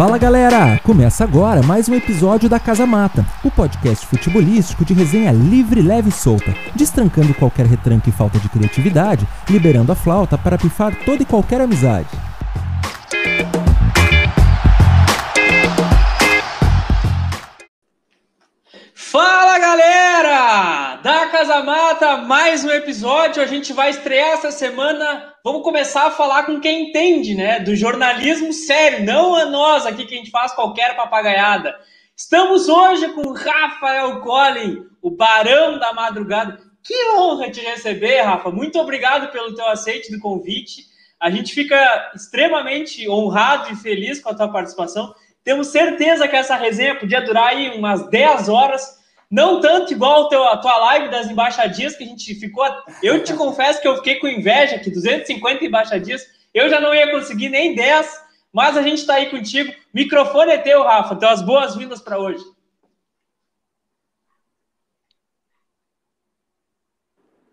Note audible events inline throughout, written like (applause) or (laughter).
Fala galera! Começa agora mais um episódio da Casa Mata, o podcast futebolístico de resenha livre, leve e solta, destrancando qualquer retranco e falta de criatividade, liberando a flauta para pifar toda e qualquer amizade. Fala galera! Da Casa Mata, mais um episódio. A gente vai estrear essa semana. Vamos começar a falar com quem entende, né? Do jornalismo sério, não a nós aqui que a gente faz qualquer papagaiada. Estamos hoje com Rafael Collin, o barão da madrugada. Que honra te receber, Rafa. Muito obrigado pelo teu aceite do convite. A gente fica extremamente honrado e feliz com a tua participação. Temos certeza que essa resenha podia durar aí umas 10 horas não tanto igual teu, a tua live das embaixadinhas, que a gente ficou. Eu te (laughs) confesso que eu fiquei com inveja, que 250 embaixadinhas, eu já não ia conseguir nem 10, mas a gente está aí contigo. Microfone é teu, Rafa. Então, as boas-vindas para hoje.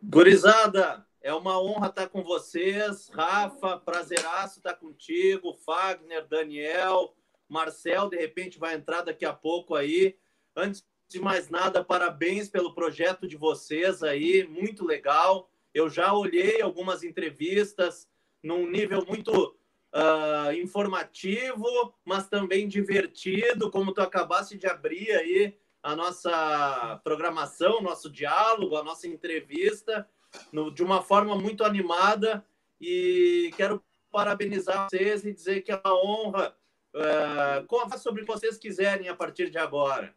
Gurizada, é uma honra estar com vocês. Rafa, prazeraço estar contigo. Fagner, Daniel, Marcel, de repente vai entrar daqui a pouco aí. Antes de mais nada, parabéns pelo projeto de vocês aí, muito legal. Eu já olhei algumas entrevistas num nível muito uh, informativo, mas também divertido, como tu acabaste de abrir aí a nossa programação, nosso diálogo, a nossa entrevista, no, de uma forma muito animada. E quero parabenizar vocês e dizer que é uma honra. Uh, sobre vocês quiserem a partir de agora.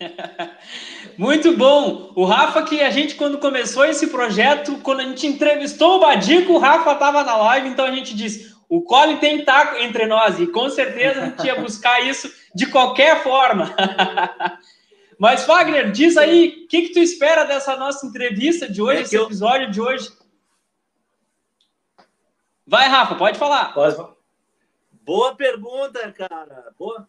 (laughs) Muito bom. O Rafa, que a gente, quando começou esse projeto, quando a gente entrevistou o Badico, o Rafa estava na live, então a gente disse: o Colin tem que estar tá entre nós, e com certeza a gente ia buscar isso de qualquer forma. (laughs) Mas, Wagner, diz aí, o que, que tu espera dessa nossa entrevista de hoje, é esse eu... episódio de hoje? Vai, Rafa, pode falar. Pode. Boa pergunta, cara. Boa,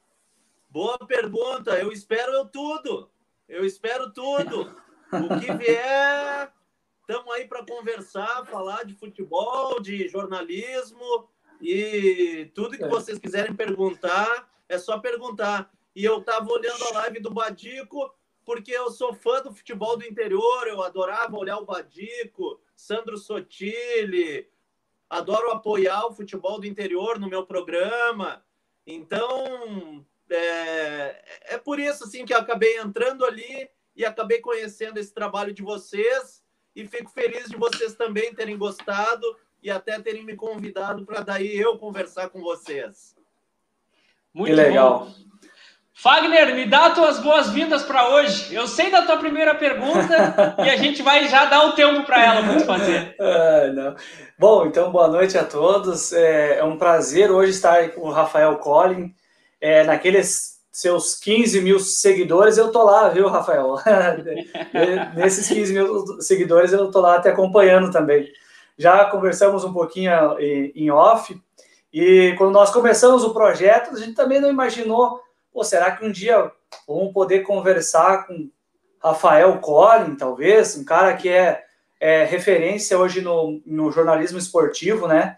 Boa pergunta. Eu espero tudo. Eu espero tudo. O que vier, estamos aí para conversar, falar de futebol, de jornalismo e tudo que é. vocês quiserem perguntar, é só perguntar. E eu estava olhando a live do Badico, porque eu sou fã do futebol do interior, eu adorava olhar o Badico, Sandro Sotile, adoro apoiar o futebol do interior no meu programa. Então, é, é por isso assim que eu acabei entrando ali e acabei conhecendo esse trabalho de vocês e fico feliz de vocês também terem gostado e até terem me convidado para daí eu conversar com vocês. Muito que legal. Bom. Fagner, me dá tuas boas-vindas para hoje. Eu sei da tua primeira pergunta (laughs) e a gente vai já dar o tempo para ela para fazer. Ah, não. Bom, então boa noite a todos. É, é um prazer hoje estar com o Rafael Collin é, naqueles seus 15 mil seguidores, eu tô lá, viu, Rafael? (laughs) Nesses 15 mil seguidores, eu tô lá te acompanhando também. Já conversamos um pouquinho em off, e quando nós começamos o projeto, a gente também não imaginou, pô, será que um dia vamos poder conversar com Rafael Collin, talvez, um cara que é, é referência hoje no, no jornalismo esportivo, né?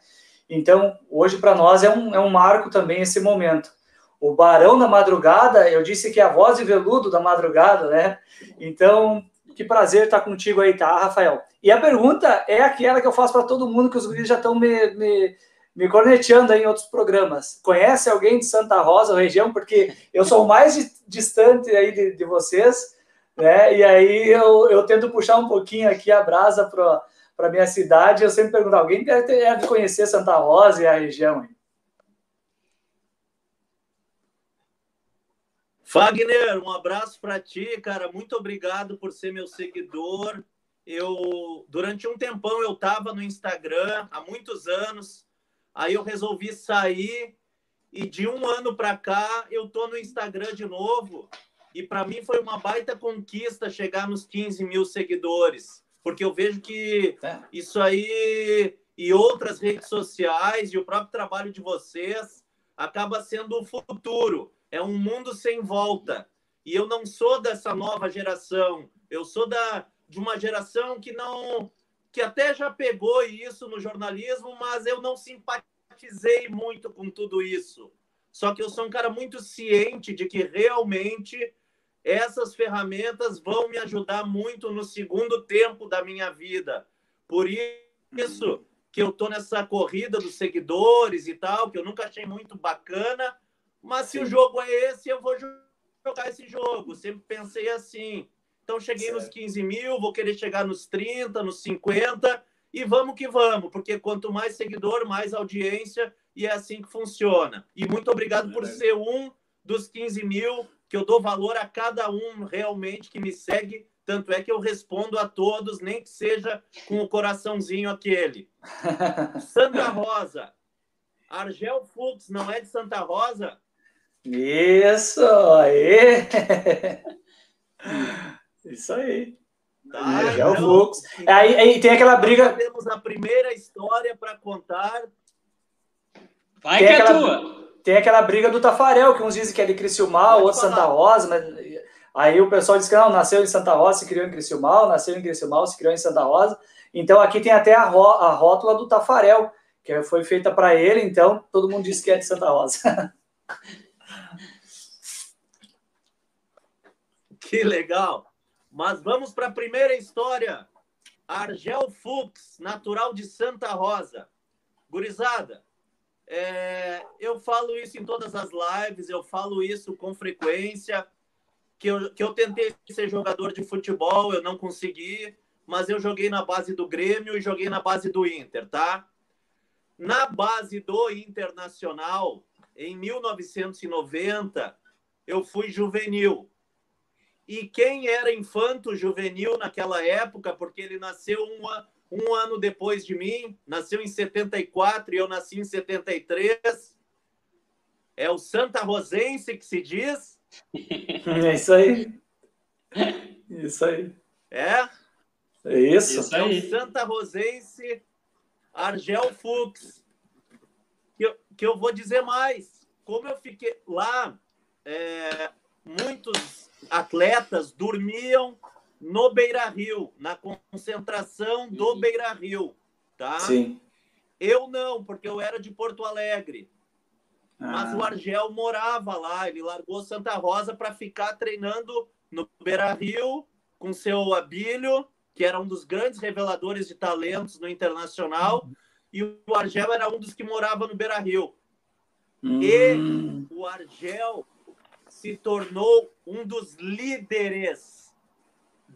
Então, hoje para nós é um, é um marco também esse momento o Barão da Madrugada, eu disse que é a voz de veludo da madrugada, né? Então, que prazer estar contigo aí, tá, Rafael? E a pergunta é aquela que eu faço para todo mundo, que os guris já estão me, me, me corneteando aí em outros programas. Conhece alguém de Santa Rosa, região? Porque eu sou mais distante aí de, de vocês, né? E aí eu, eu tento puxar um pouquinho aqui a brasa para minha cidade. Eu sempre pergunto, alguém deve, deve conhecer Santa Rosa e a região, hein? Wagner, um abraço para ti, cara. Muito obrigado por ser meu seguidor. Eu durante um tempão eu estava no Instagram há muitos anos. Aí eu resolvi sair e de um ano para cá eu tô no Instagram de novo. E para mim foi uma baita conquista chegar nos 15 mil seguidores, porque eu vejo que é. isso aí e outras redes sociais e o próprio trabalho de vocês acaba sendo o futuro é um mundo sem volta. E eu não sou dessa nova geração. Eu sou da, de uma geração que não que até já pegou isso no jornalismo, mas eu não simpatizei muito com tudo isso. Só que eu sou um cara muito ciente de que realmente essas ferramentas vão me ajudar muito no segundo tempo da minha vida. Por isso que eu tô nessa corrida dos seguidores e tal, que eu nunca achei muito bacana, mas Sim. se o jogo é esse, eu vou jogar esse jogo. Sempre pensei assim. Então cheguei certo. nos 15 mil, vou querer chegar nos 30, nos 50 e vamos que vamos, porque quanto mais seguidor, mais audiência e é assim que funciona. E muito obrigado por ser um dos 15 mil, que eu dou valor a cada um realmente que me segue. Tanto é que eu respondo a todos, nem que seja com o coraçãozinho aquele. (laughs) Santa Rosa. Argel Fux não é de Santa Rosa? Isso, aí. (laughs) Isso aí. Tá, Argel então, Fux. Aí, aí tem aquela briga. Temos a primeira história para contar Vai tem que é aquela, é tua. Tem aquela briga do Tafarel, que uns dizem que é de Criciúmal, outros Santa Rosa, mas aí o pessoal diz que não, nasceu em Santa Rosa, se criou em Criciúmal, nasceu em Criciúmal, se criou em Santa Rosa. Então aqui tem até a, a rótula do Tafarel, que foi feita para ele, então todo mundo diz que é de Santa Rosa. (laughs) (laughs) que legal! Mas vamos para a primeira história. Argel Fux, natural de Santa Rosa. Gurizada, é, eu falo isso em todas as lives, eu falo isso com frequência. Que eu, que eu tentei ser jogador de futebol, eu não consegui, mas eu joguei na base do Grêmio e joguei na base do Inter, tá? Na base do Internacional, em 1990, eu fui juvenil. E quem era infanto juvenil naquela época, porque ele nasceu uma, um ano depois de mim, nasceu em 74 e eu nasci em 73. É o Santa Rosense que se diz. (laughs) É isso aí. Isso aí. É? É isso. isso aí. É o Santa Rosense Argel Fux. Que eu, vou dizer mais. Como eu fiquei lá, é, muitos atletas dormiam no Beira Rio, na concentração do uhum. Beira Rio, tá? Sim. Eu não, porque eu era de Porto Alegre. Ah. Mas o Argel morava lá, ele largou Santa Rosa para ficar treinando no Beira Rio com seu Abílio, que era um dos grandes reveladores de talentos no internacional. E o Argel era um dos que morava no Beira Rio. Uhum. E o Argel se tornou um dos líderes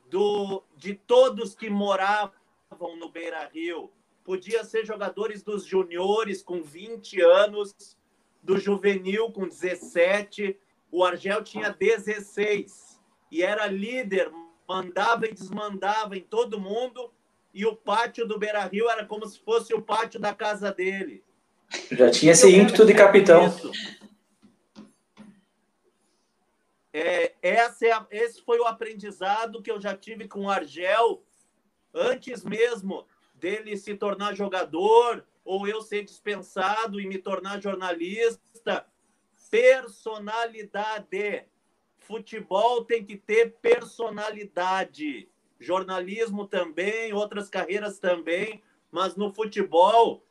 do, de todos que moravam no Beira Rio. Podia ser jogadores dos juniores com 20 anos, do juvenil com 17. O Argel tinha 16 e era líder, mandava e desmandava em todo mundo. E o pátio do Beira Rio era como se fosse o pátio da casa dele. Já tinha esse ímpeto de capitão. Isso. É, essa é a, esse foi o aprendizado que eu já tive com o Argel antes mesmo dele se tornar jogador ou eu ser dispensado e me tornar jornalista. Personalidade. Futebol tem que ter personalidade. Jornalismo também, outras carreiras também, mas no futebol,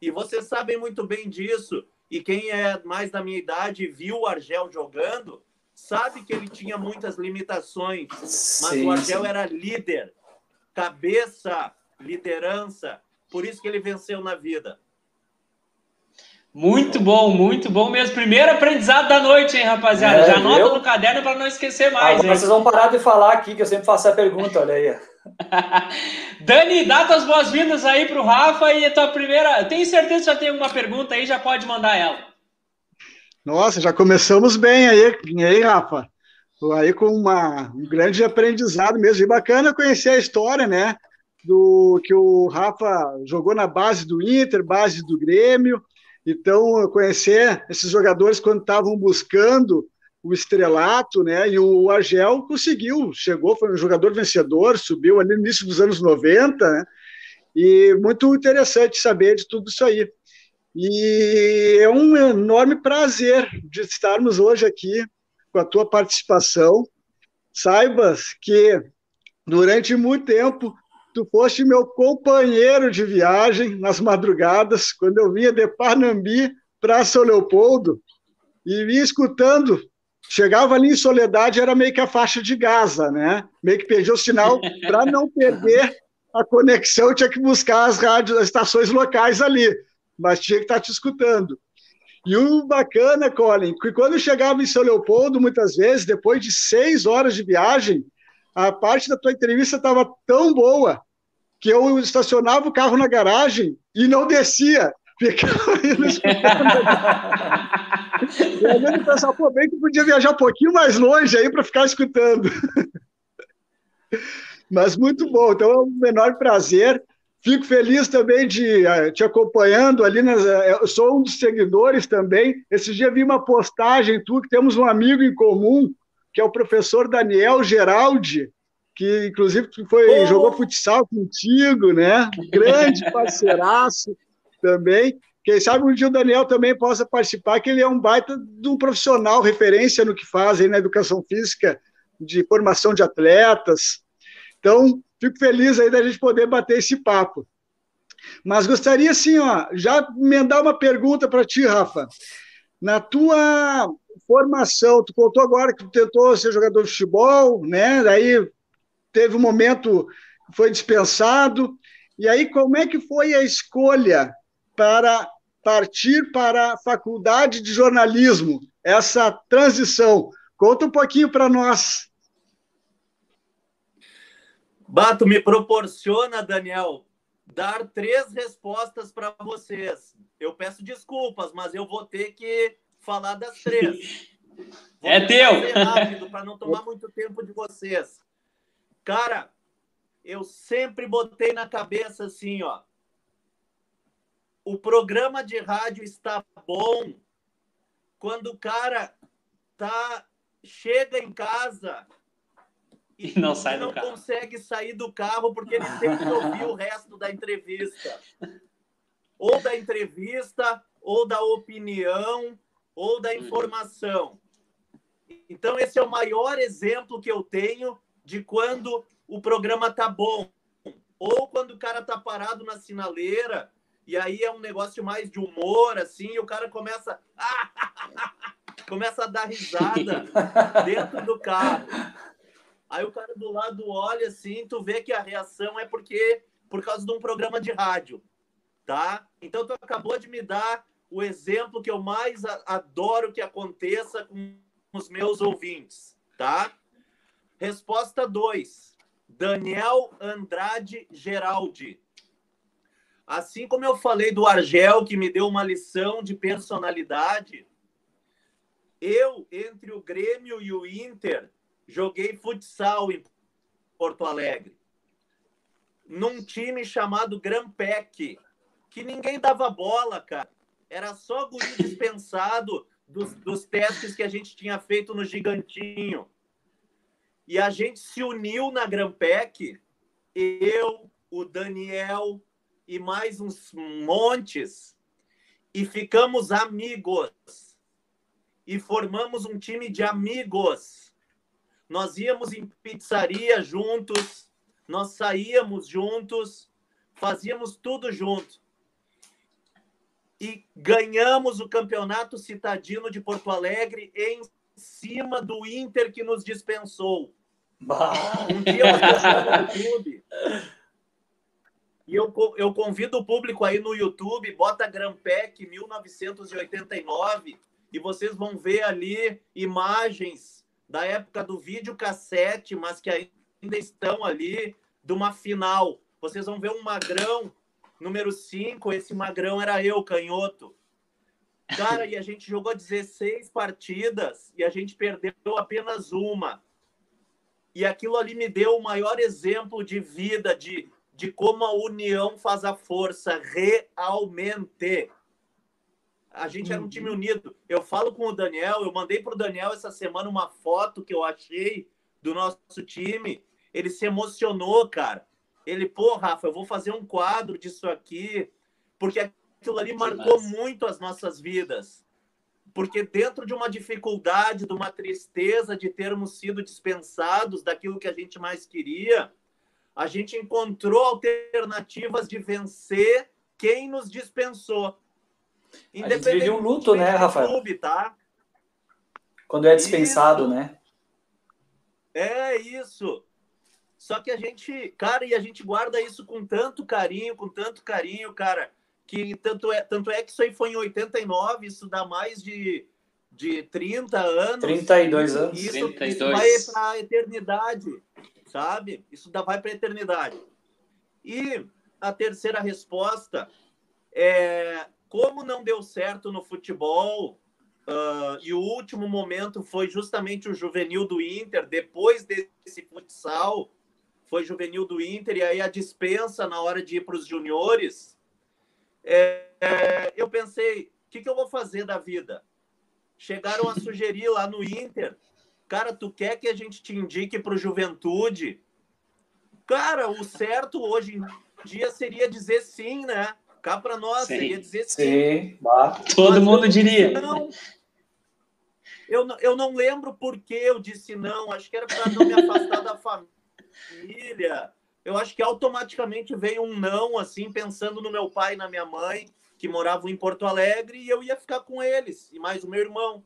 e vocês sabem muito bem disso, e quem é mais da minha idade viu o Argel jogando, sabe que ele tinha muitas limitações, mas sim, o Argel sim. era líder, cabeça, liderança, por isso que ele venceu na vida. Muito bom, muito bom mesmo. Primeiro aprendizado da noite, hein, rapaziada? É, Já anota eu... no caderno para não esquecer mais. Agora vocês vão parar de falar aqui, que eu sempre faço a pergunta, olha aí. (laughs) Dani, dá tuas boas-vindas aí para o Rafa e a tua primeira. Tenho certeza que já tem uma pergunta aí, já pode mandar ela. Nossa, já começamos bem aí, aí Rafa. Aí com uma, um grande aprendizado mesmo. E bacana conhecer a história, né? Do que o Rafa jogou na base do Inter, base do Grêmio. Então, conhecer esses jogadores quando estavam buscando o estrelato, né? E o Argel conseguiu, chegou, foi um jogador vencedor, subiu ali no início dos anos 90, né? E muito interessante saber de tudo isso aí. E é um enorme prazer de estarmos hoje aqui com a tua participação. Saibas que durante muito tempo tu foste meu companheiro de viagem nas madrugadas, quando eu vinha de Panambi para São Leopoldo. e ia escutando. Chegava ali em Soledade, era meio que a faixa de Gaza, né? Meio que perdia o sinal (laughs) para não perder a conexão, tinha que buscar as rádios, as estações locais ali, mas tinha que estar tá te escutando. E o bacana, Colin, que quando eu chegava em São Leopoldo, muitas vezes, depois de seis horas de viagem, a parte da tua entrevista estava tão boa que eu estacionava o carro na garagem e não descia. (laughs) Ficava indo escutando. e às vezes pensava, bem que podia viajar um pouquinho mais longe aí para ficar escutando. (laughs) Mas muito bom, então é um menor prazer. Fico feliz também de uh, te acompanhando ali. Nas, eu sou um dos seguidores também. Esse dia vi uma postagem tu que temos um amigo em comum, que é o professor Daniel Geraldi, que inclusive foi, oh. jogou futsal contigo, né? Grande parceiraço também. Quem sabe um dia o Daniel também possa participar, que ele é um baita de um profissional, referência no que faz aí na educação física, de formação de atletas. Então, fico feliz aí da gente poder bater esse papo. Mas gostaria, assim, ó, já emendar uma pergunta para ti, Rafa. Na tua formação, tu contou agora que tu tentou ser jogador de futebol, né? Daí teve um momento que foi dispensado. E aí, como é que foi a escolha para partir para a faculdade de jornalismo? Essa transição. Conta um pouquinho para nós. Bato, me proporciona, Daniel, dar três respostas para vocês. Eu peço desculpas, mas eu vou ter que falar das três. Vou (laughs) é teu! rápido para não tomar (laughs) muito tempo de vocês. Cara, eu sempre botei na cabeça assim, ó. O programa de rádio está bom quando o cara tá chega em casa e (laughs) não sai não do carro. consegue sair do carro porque ele tem que ouvir o resto da entrevista. Ou da entrevista, ou da opinião, ou da informação. Então, esse é o maior exemplo que eu tenho de quando o programa tá bom. Ou quando o cara tá parado na sinaleira, e aí é um negócio mais de humor, assim, e o cara começa. (laughs) começa a dar risada (laughs) dentro do carro. Aí o cara do lado olha assim, tu vê que a reação é porque por causa de um programa de rádio, tá? Então tu acabou de me dar o exemplo que eu mais adoro que aconteça com os meus ouvintes, tá? Resposta 2. Daniel Andrade Geraldi. Assim como eu falei do Argel, que me deu uma lição de personalidade, eu, entre o Grêmio e o Inter, joguei futsal em Porto Alegre. Num time chamado Grampec, que ninguém dava bola, cara. Era só guri dispensado dos, dos testes que a gente tinha feito no Gigantinho. E a gente se uniu na Grampec, eu, o Daniel e mais uns montes, e ficamos amigos. E formamos um time de amigos. Nós íamos em pizzaria juntos, nós saíamos juntos, fazíamos tudo junto. E ganhamos o campeonato citadino de Porto Alegre em cima do Inter que nos dispensou. Bah. Um dia eu no YouTube. E eu, eu convido o público aí no YouTube, bota Grampec 1989 e vocês vão ver ali imagens da época do vídeo cassete, mas que ainda estão ali de uma final. Vocês vão ver um magrão número 5, esse magrão era eu, canhoto. Cara, e a gente jogou 16 partidas e a gente perdeu apenas uma. E aquilo ali me deu o maior exemplo de vida, de, de como a união faz a força realmente. A gente era um time uhum. unido. Eu falo com o Daniel, eu mandei para o Daniel essa semana uma foto que eu achei do nosso time. Ele se emocionou, cara. Ele, pô, Rafa, eu vou fazer um quadro disso aqui, porque aquilo ali marcou muito as nossas vidas. Porque dentro de uma dificuldade, de uma tristeza de termos sido dispensados daquilo que a gente mais queria, a gente encontrou alternativas de vencer quem nos dispensou. Independente a gente vive um luto, né, Rafael? Clube, tá? Quando é dispensado, Isso. né? É isso. Só que a gente, cara, e a gente guarda isso com tanto carinho, com tanto carinho, cara, que tanto é, tanto é que isso aí foi em 89, isso dá mais de, de 30 anos. 32 anos. Isso, 32. isso vai para a eternidade, sabe? Isso dá, vai para a eternidade. E a terceira resposta é como não deu certo no futebol, ah, e o último momento foi justamente o juvenil do Inter, depois desse futsal, foi juvenil do Inter, e aí a dispensa na hora de ir para os juniores. É, é, eu pensei, o que, que eu vou fazer da vida? Chegaram a sugerir lá no Inter, cara, tu quer que a gente te indique para o Juventude? Cara, o certo hoje em dia seria dizer sim, né? Cá para nós Sim. seria dizer sim. Sim. Todo Mas mundo eu diria. não. Eu, não- eu não lembro por que eu disse não. Acho que era para não me afastar da família. Eu acho que automaticamente veio um não, assim, pensando no meu pai e na minha mãe, que moravam em Porto Alegre, e eu ia ficar com eles, e mais o meu irmão.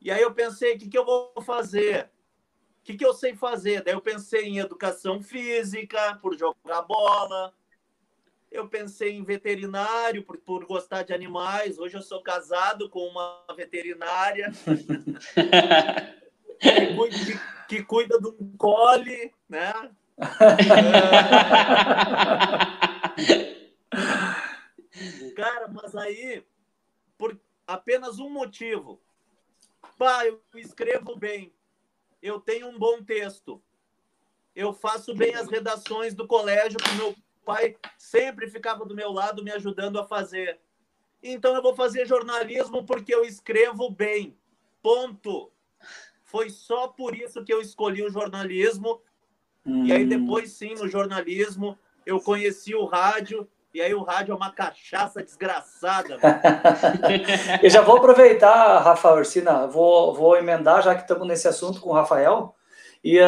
E aí eu pensei, o que, que eu vou fazer? O que, que eu sei fazer? Daí eu pensei em educação física, por jogar bola. Eu pensei em veterinário, por, por gostar de animais. Hoje eu sou casado com uma veterinária (laughs) que cuida, de- que cuida de um cole, né? (laughs) Cara, mas aí, por apenas um motivo. Pá, eu escrevo bem. Eu tenho um bom texto. Eu faço bem as redações do colégio que meu pai sempre ficava do meu lado me ajudando a fazer. Então eu vou fazer jornalismo porque eu escrevo bem. Ponto. Foi só por isso que eu escolhi o jornalismo. E aí Hum. depois sim, no jornalismo, eu conheci o rádio. E aí o rádio é uma cachaça desgraçada. (laughs) Eu já vou aproveitar, Rafa Orsina, vou, vou emendar, já que estamos nesse assunto com o Rafael, e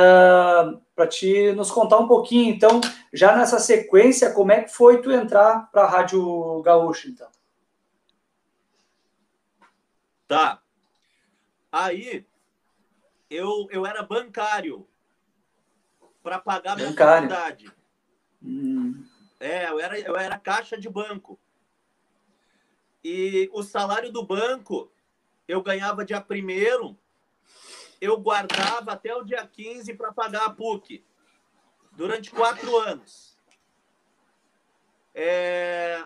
para te nos contar um pouquinho, então, já nessa sequência, como é que foi tu entrar para a Rádio Gaúcha, então? Tá. Aí eu, eu era bancário para pagar minha Bancário. faculdade. Hum, É, eu era, eu era caixa de banco. E o salário do banco eu ganhava dia primeiro, eu guardava até o dia 15 para pagar a PUC, durante quatro anos. É,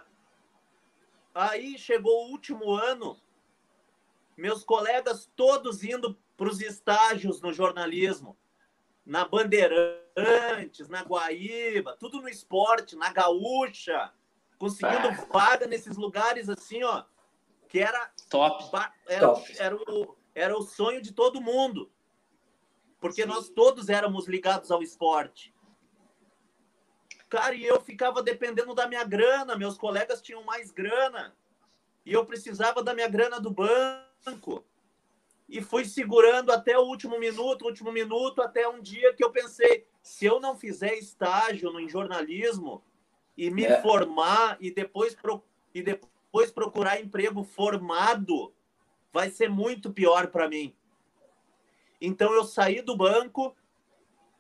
Aí chegou o último ano, meus colegas todos indo para os estágios no jornalismo, na Bandeirantes, na Guaíba, tudo no esporte, na Gaúcha, conseguindo vaga nesses lugares assim, ó, que era Top. era, Top. era, o, era o sonho de todo mundo. Porque nós todos éramos ligados ao esporte. Cara, e eu ficava dependendo da minha grana, meus colegas tinham mais grana. E eu precisava da minha grana do banco. E fui segurando até o último minuto, último minuto, até um dia que eu pensei, se eu não fizer estágio no, em jornalismo e me É. formar e depois, pro, e depois procurar emprego formado, vai ser muito pior para mim. Então eu saí do banco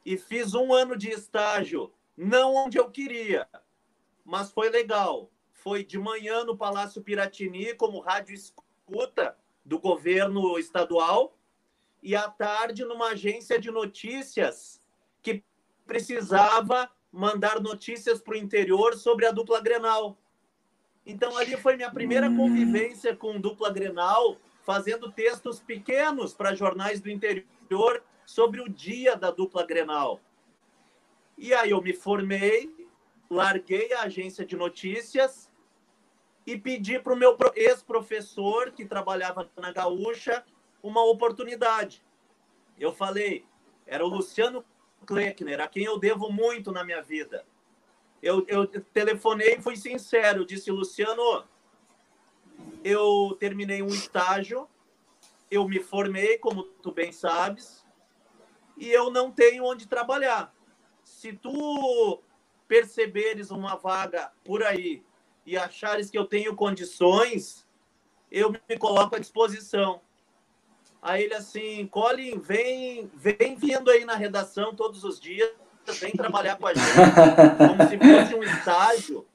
e fiz um ano de estágio, não onde eu queria, mas foi legal. Foi de manhã no Palácio Piratini como rádio escuta do governo estadual e à tarde numa agência de notícias que precisava mandar notícias para o interior sobre a dupla Grenal. Então ali foi minha primeira Hum. convivência com dupla Grenal, fazendo textos pequenos para jornais do interior sobre o dia da dupla Grenal. E aí eu me formei, larguei a agência de notícias e pedi para o meu pro- ex-professor, que trabalhava na Gaúcha, uma oportunidade. Eu falei, era o Luciano Kleckner, a quem eu devo muito na minha vida. Eu, eu telefonei e fui sincero. Disse, Luciano, eu terminei um estágio, eu me formei, como tu bem sabes, e eu não tenho onde trabalhar. Se tu perceberes uma vaga por aí e achares que eu tenho condições, eu me coloco à disposição. Aí ele assim, Colin, vem, vem vindo aí na redação todos os dias, vem trabalhar com a gente, como se fosse um estágio.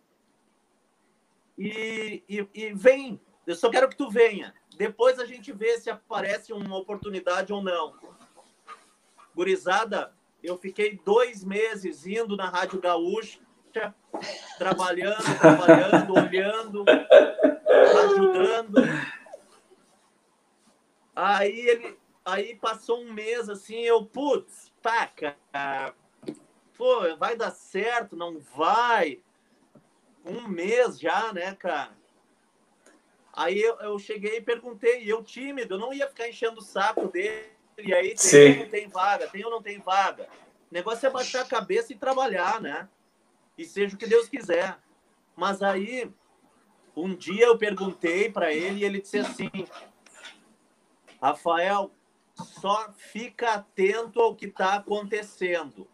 E, e, e vem, eu só quero que tu venha. Depois a gente vê se aparece uma oportunidade ou não. Gurizada, eu fiquei dois meses indo na Rádio Gaúcha, trabalhando, trabalhando, olhando, ajudando. Aí ele, aí passou um mês assim, eu, putz, tá, cara, pô, vai dar certo, não vai? Um mês já, né, cara? Aí eu, eu cheguei e perguntei, eu tímido, eu não ia ficar enchendo o saco dele, e aí tem ou não tem vaga, tem ou não tem vaga. O negócio é baixar a cabeça e trabalhar, né? E seja o que Deus quiser. Mas aí, um dia eu perguntei para ele e ele disse assim: Rafael, só fica atento ao que está acontecendo.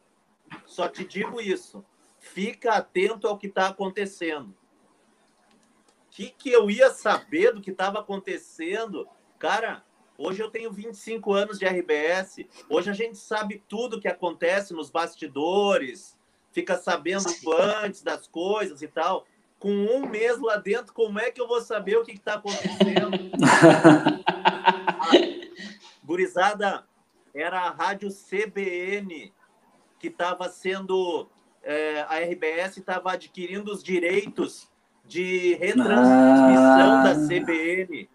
Só te digo isso. Fica atento ao que está acontecendo. O que, que eu ia saber do que estava acontecendo? Cara, hoje eu tenho 25 anos de RBS. Hoje a gente sabe tudo que acontece nos bastidores, fica sabendo antes das coisas e tal. Com um mês lá dentro, como é que eu vou saber o que está acontecendo? (laughs) Gurizada, era a rádio CBN que estava sendo. É, a RBS estava adquirindo os direitos de retransmissão ah. da CBN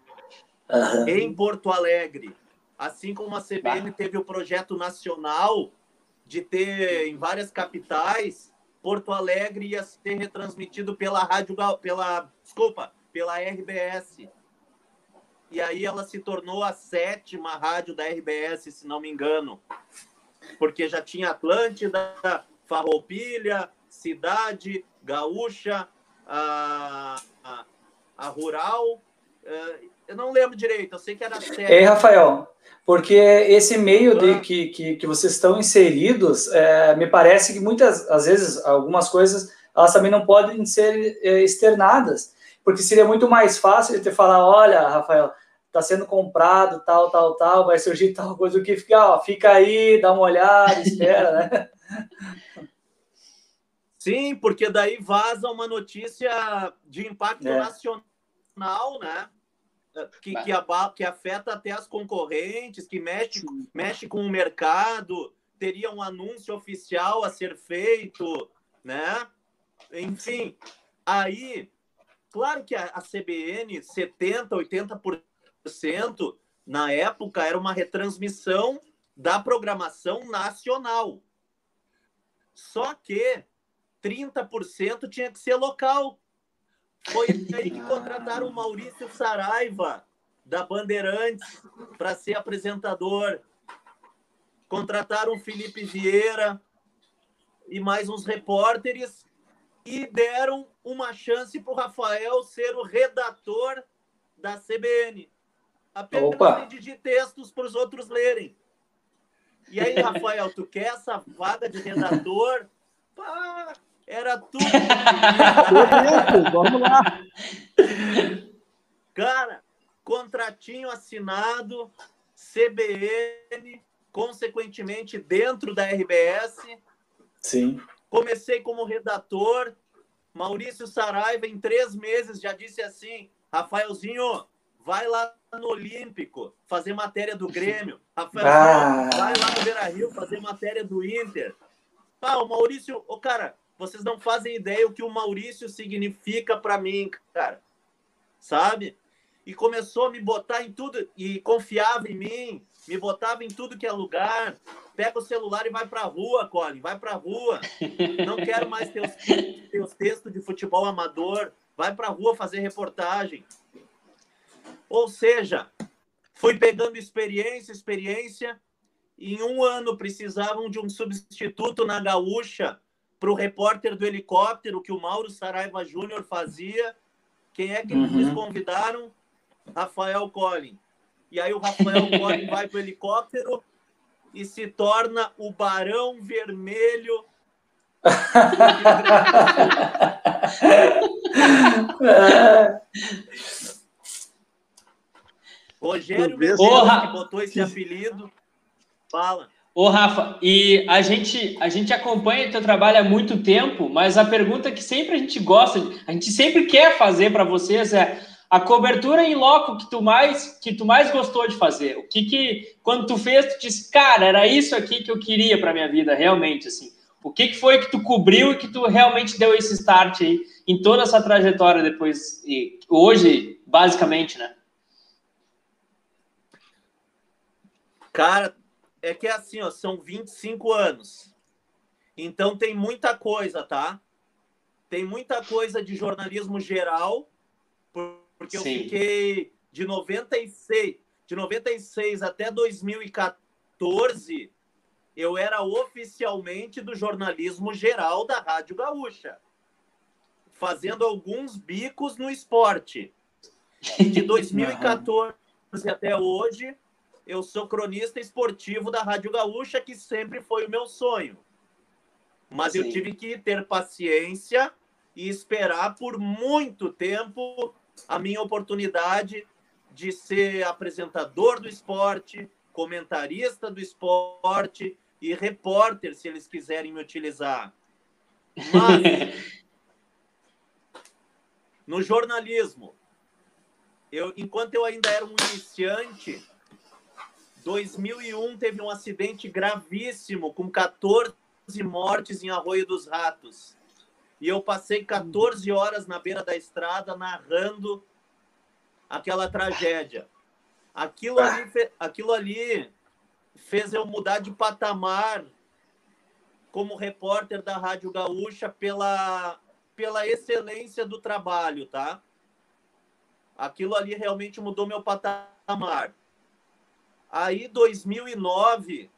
uhum. em Porto Alegre. Assim como a CBN teve o projeto nacional de ter em várias capitais, Porto Alegre ia ser retransmitido pela rádio, pela, desculpa, pela RBS. E aí ela se tornou a sétima rádio da RBS, se não me engano. Porque já tinha Atlântida, Farroupilha, Cidade, Gaúcha, a, a, a Rural. Eh, eu não lembro direito, eu sei que era sétima. Ei, Rafael, porque esse meio de que, que, que vocês estão inseridos, é, me parece que muitas, às vezes, algumas coisas, elas também não podem ser é, externadas, porque seria muito mais fácil de te falar, olha, Rafael, está sendo comprado, tal, tal, tal, vai surgir tal coisa, do que fica, ó, fica aí, dá uma olhada, espera, né? (laughs) Sim, porque daí vaza uma notícia de impacto é. nacional, né? Que, que, que afeta até as concorrentes, que mexe, mexe com o mercado, teria um anúncio oficial a ser feito, né? Enfim, aí, claro que a, a CBN, 70%, 80% na época era uma retransmissão da programação nacional. Só que 30% tinha que ser local. Foi aí que contrataram o Maurício Saraiva, da Bandeirantes, para ser apresentador. Contrataram o Felipe Vieira e mais uns repórteres e deram uma chance para o Rafael ser o redator da CBN. Apenas Opa. redigir textos para os outros lerem. E aí, Rafael, tu quer essa vaga de redator? Pá, era tudo. Vamos lá. Cara, contratinho assinado, CBN, consequentemente dentro da RBS. Sim. Comecei como redator. Maurício Saraiva, em três meses, já disse assim: Rafaelzinho, vai lá no Olímpico fazer matéria do Grêmio. Rafaelzinho, ah. vai lá no Beira Rio fazer matéria do Inter. Ah, o Maurício, o cara, vocês não fazem ideia o que o Maurício significa para mim, cara. Sabe? E começou a me botar em tudo e confiava em mim, me botava em tudo que é lugar. Pega o celular e vai para rua, Colin, vai para rua. Não quero mais teus, (laughs) teus textos de futebol amador. Vai para rua fazer reportagem. Ou seja, fui pegando experiência, experiência. Em um ano precisavam de um substituto na gaúcha para o repórter do helicóptero que o Mauro Saraiva Júnior fazia. Quem é que uhum. eles convidaram? Rafael Collin. E aí o Rafael (laughs) Collin vai para o helicóptero e se torna o Barão Vermelho. Ô, (laughs) Rogério Medeiros que botou esse apelido. Fala. Ô, Rafa, e a gente, a gente acompanha teu trabalho há muito tempo, mas a pergunta que sempre a gente gosta, a gente sempre quer fazer para vocês é a cobertura em loco que tu mais que tu mais gostou de fazer. O que que quando tu fez, tu disse, cara, era isso aqui que eu queria para minha vida, realmente assim. O que, que foi que tu cobriu e que tu realmente deu esse start aí em toda essa trajetória depois e hoje, basicamente, né? Cara, é que é assim, ó, são 25 anos. Então tem muita coisa, tá? Tem muita coisa de jornalismo geral, porque Sim. eu fiquei de 96, de 96 até 2014, eu era oficialmente do jornalismo geral da Rádio Gaúcha, fazendo alguns bicos no esporte. (laughs) E de 2014 até hoje, eu sou cronista esportivo da Rádio Gaúcha, que sempre foi o meu sonho. Mas Sim. eu tive que ter paciência e esperar por muito tempo a minha oportunidade de ser apresentador do esporte, comentarista do esporte e repórter, se eles quiserem me utilizar. Mas (laughs) no jornalismo, eu, enquanto eu ainda era um iniciante, 2001 teve um acidente gravíssimo com 14 mortes em Arroio dos Ratos. E eu passei 14 horas na beira da estrada narrando aquela tragédia. Aquilo ali, aquilo ali fez eu mudar de patamar como repórter da Rádio Gaúcha pela, pela excelência do trabalho, tá? Aquilo ali realmente mudou meu patamar. Aí, 2009,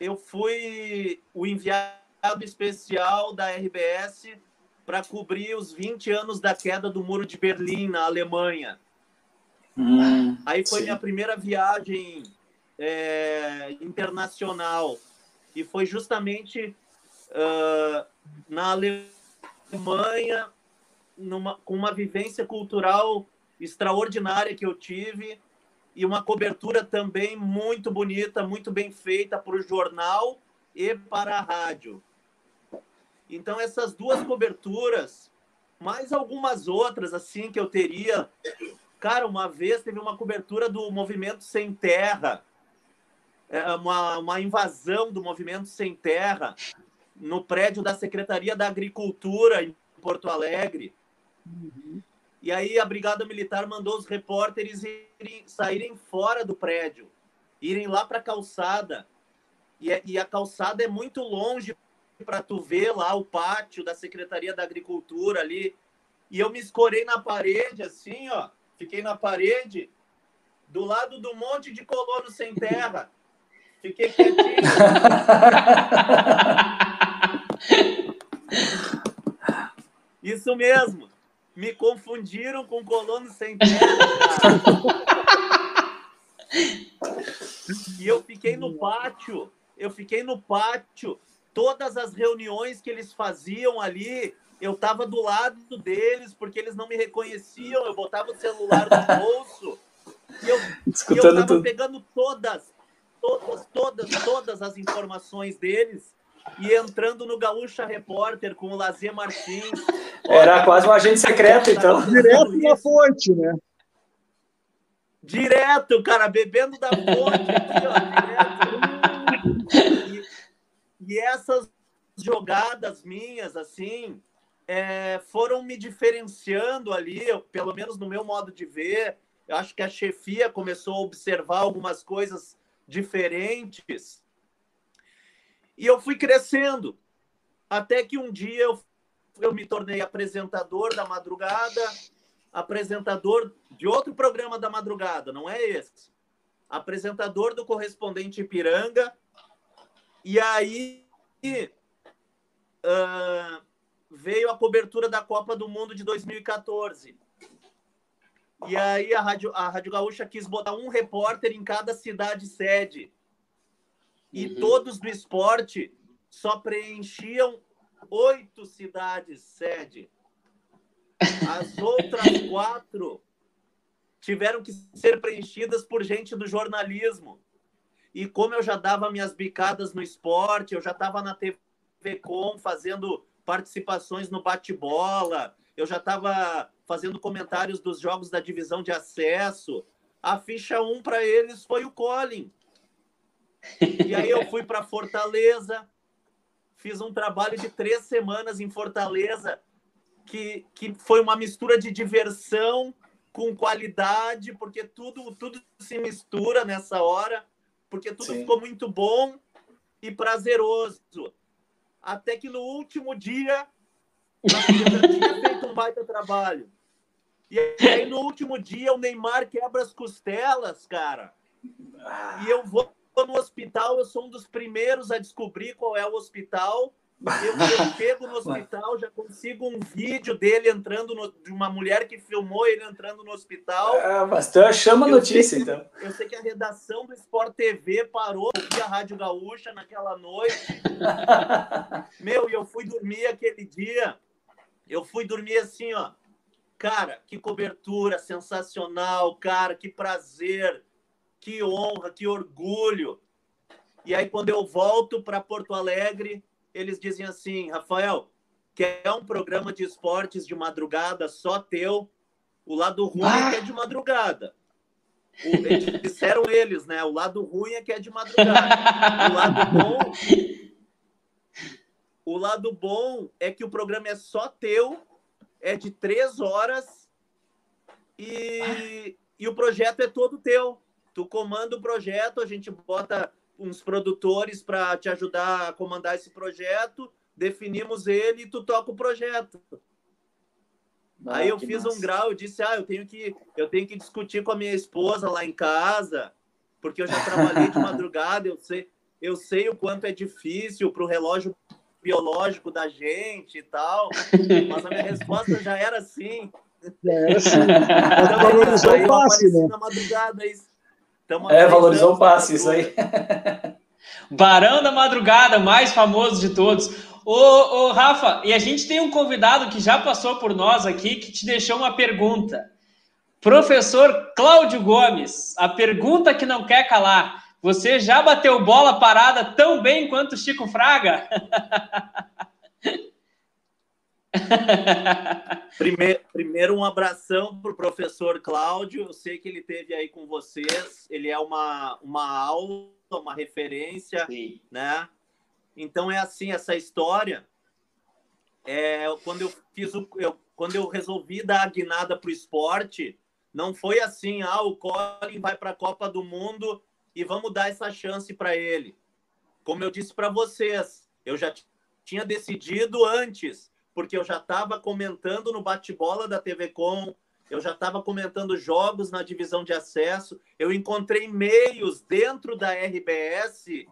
eu fui o enviado especial da RBS para cobrir os 20 anos da queda do Muro de Berlim, na Alemanha. Hum, Aí foi sim. minha primeira viagem é, internacional. E foi justamente uh, na Alemanha, numa, com uma vivência cultural extraordinária que eu tive e uma cobertura também muito bonita, muito bem feita para o jornal e para a rádio. Então, essas duas coberturas, mais algumas outras, assim, que eu teria. Cara, uma vez teve uma cobertura do Movimento Sem Terra, é, uma, uma invasão do Movimento Sem Terra no prédio da Secretaria da Agricultura em Porto Alegre. Uhum. E aí a Brigada Militar mandou os repórteres irem, saírem fora do prédio, irem lá para a calçada. E, é, e a calçada é muito longe para tu ver lá o pátio da Secretaria da Agricultura ali. E eu me escorei na parede, assim, ó. Fiquei na parede, do lado do monte de colono sem terra. Fiquei quietinho. (laughs) Isso mesmo me confundiram com colono sem terra, e eu fiquei no pátio, eu fiquei no pátio. Todas as reuniões que eles faziam ali, eu estava do lado deles, porque eles não me reconheciam. Eu botava o celular no bolso e eu, estava pegando todas, todas, todas, todas as informações deles e entrando no Gaúcha Repórter com o Lazer Martins. Era quase um agente secreto, então. Direto na fonte, né? Direto, cara, bebendo da fonte aqui, ó, direto. E, e essas jogadas minhas, assim, é, foram me diferenciando ali, pelo menos no meu modo de ver. Eu acho que a chefia começou a observar algumas coisas diferentes e eu fui crescendo, até que um dia eu, eu me tornei apresentador da madrugada, apresentador de outro programa da madrugada, não é esse. Apresentador do correspondente Ipiranga. E aí uh, veio a cobertura da Copa do Mundo de 2014. E aí a Rádio, a Rádio Gaúcha quis botar um repórter em cada cidade sede e uhum. todos do esporte só preenchiam oito cidades sede. As (laughs) outras quatro tiveram que ser preenchidas por gente do jornalismo. E como eu já dava minhas bicadas no esporte, eu já estava na TV Com fazendo participações no bate-bola, eu já estava fazendo comentários dos jogos da divisão de acesso. A ficha 1 para eles foi o Colin. E aí eu fui para Fortaleza, fiz um trabalho de três semanas em Fortaleza, que, que foi uma mistura de diversão com qualidade, porque tudo, tudo se mistura nessa hora, porque tudo Sim. ficou muito bom e prazeroso. Até que no último dia, eu (laughs) tinha feito um baita trabalho. E aí, no último dia, o Neymar quebra as costelas, cara. E eu vou no hospital, eu sou um dos primeiros a descobrir qual é o hospital. Eu, (laughs) eu chego no hospital, já consigo um vídeo dele entrando no, de uma mulher que filmou ele entrando no hospital. Ah, mas tu chama a notícia, que, então. Eu sei que a redação do Sport TV parou aqui a Rádio Gaúcha naquela noite. (laughs) Meu, e eu fui dormir aquele dia. Eu fui dormir assim, ó. Cara, que cobertura sensacional, cara, que prazer que honra, que orgulho. E aí, quando eu volto para Porto Alegre, eles dizem assim: Rafael, quer um programa de esportes de madrugada só teu? O lado ruim ah. é que é de madrugada. O, (laughs) disseram eles, né? O lado ruim é que é de madrugada. O lado bom. O lado bom é que o programa é só teu, é de três horas e, e o projeto é todo teu tu comanda o projeto, a gente bota uns produtores para te ajudar a comandar esse projeto, definimos ele e tu toca o projeto. Ah, Aí eu fiz massa. um grau, eu disse, ah, eu tenho que eu tenho que discutir com a minha esposa lá em casa, porque eu já trabalhei de (laughs) madrugada, eu sei, eu sei o quanto é difícil para o relógio biológico da gente e tal, mas a minha (laughs) resposta já era assim. Assim. (laughs) então, é isso, aí eu apareci né? na madrugada, isso. Tamo é, valorizou o passe, isso aí. (laughs) Barão da Madrugada, mais famoso de todos. Ô, ô, Rafa, e a gente tem um convidado que já passou por nós aqui, que te deixou uma pergunta. Professor Cláudio Gomes, a pergunta que não quer calar. Você já bateu bola parada tão bem quanto Chico Fraga? (laughs) (laughs) Primeiro, primeiro, um abração para o professor Cláudio. Eu sei que ele teve aí com vocês. Ele é uma, uma aula, uma referência, Sim. né? Então é assim essa história. É, quando eu fiz o, eu, quando eu resolvi dar a guinada para o esporte, não foi assim, ah, o Colin vai para a Copa do Mundo e vamos dar essa chance para ele. Como eu disse para vocês, eu já tinha decidido antes porque eu já estava comentando no bate-bola da TV Com, eu já estava comentando jogos na divisão de acesso, eu encontrei meios dentro da RBS,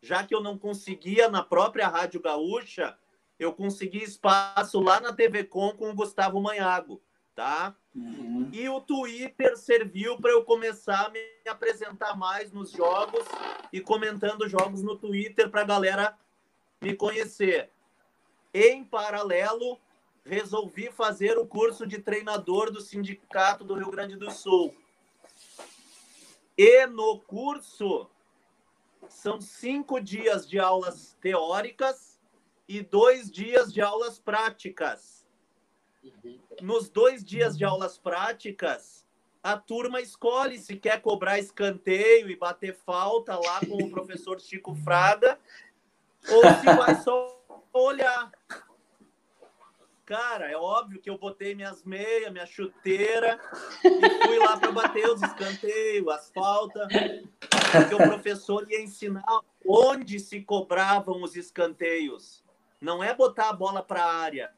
já que eu não conseguia na própria Rádio Gaúcha, eu consegui espaço lá na TV Com com o Gustavo Manhago, tá? Uhum. E o Twitter serviu para eu começar a me apresentar mais nos jogos e comentando jogos no Twitter para a galera me conhecer. Em paralelo, resolvi fazer o curso de treinador do Sindicato do Rio Grande do Sul. E no curso são cinco dias de aulas teóricas e dois dias de aulas práticas. Nos dois dias de aulas práticas, a turma escolhe se quer cobrar escanteio e bater falta lá com o professor Chico Fraga ou se vai só olhar. Cara, é óbvio que eu botei minhas meias, minha chuteira e fui lá para bater os escanteios, as faltas, porque o professor ia ensinar onde se cobravam os escanteios. Não é botar a bola para a área.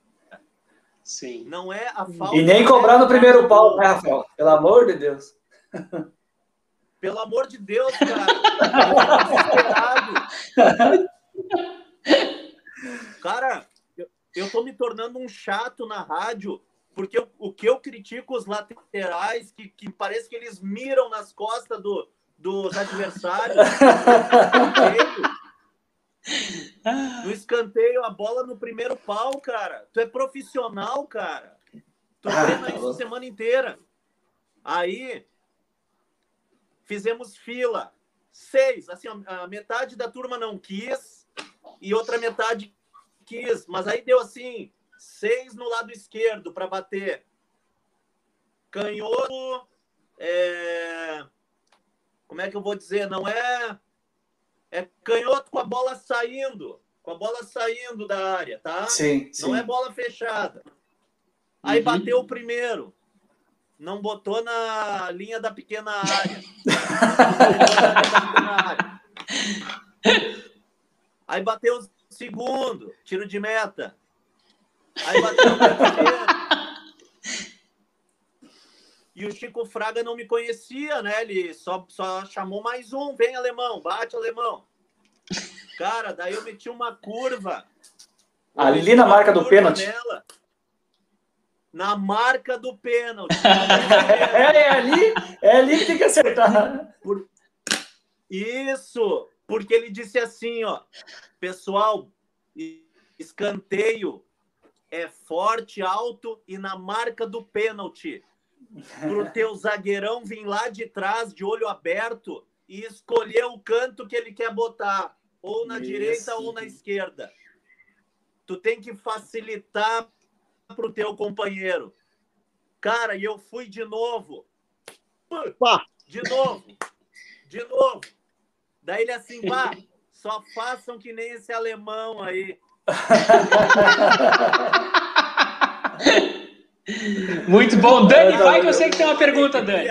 Sim. Não é a falta. E nem cobrar no primeiro pau, né, Rafael? Pelo amor de Deus. Pelo amor de Deus, cara. Eu (laughs) Cara, eu, eu tô me tornando um chato na rádio, porque eu, o que eu critico os laterais, que, que parece que eles miram nas costas do, dos adversários. no escanteio, a bola no primeiro pau, cara. Tu é profissional, cara. Tu treina isso a semana inteira. Aí fizemos fila. Seis, assim, a metade da turma não quis e outra metade quis, mas aí deu assim, seis no lado esquerdo para bater. Canhoto, é... como é que eu vou dizer? Não é é canhoto com a bola saindo, com a bola saindo da área, tá? Sim, sim. Não é bola fechada. Aí uhum. bateu o primeiro. Não botou na linha da pequena área. (laughs) Aí bateu o segundo, tiro de meta. Aí bateu o terceiro. E o Chico Fraga não me conhecia, né? Ele só, só chamou mais um. Vem, alemão, bate, alemão. Cara, daí eu meti uma curva. Ali na marca do pênalti. Nela, na marca do pênalti. (laughs) é, é, ali, é ali que tem que acertar. Por... Isso, porque ele disse assim, ó, pessoal, escanteio é forte, alto e na marca do pênalti. Pro teu (laughs) zagueirão vir lá de trás, de olho aberto, e escolher o canto que ele quer botar, ou na Isso. direita ou na esquerda. Tu tem que facilitar pro teu companheiro. Cara, e eu fui de novo. De novo. De novo. Daí ele assim, pá, só façam que nem esse alemão aí. (laughs) Muito bom. Dani, vai que eu sei que tem uma pergunta, Dani.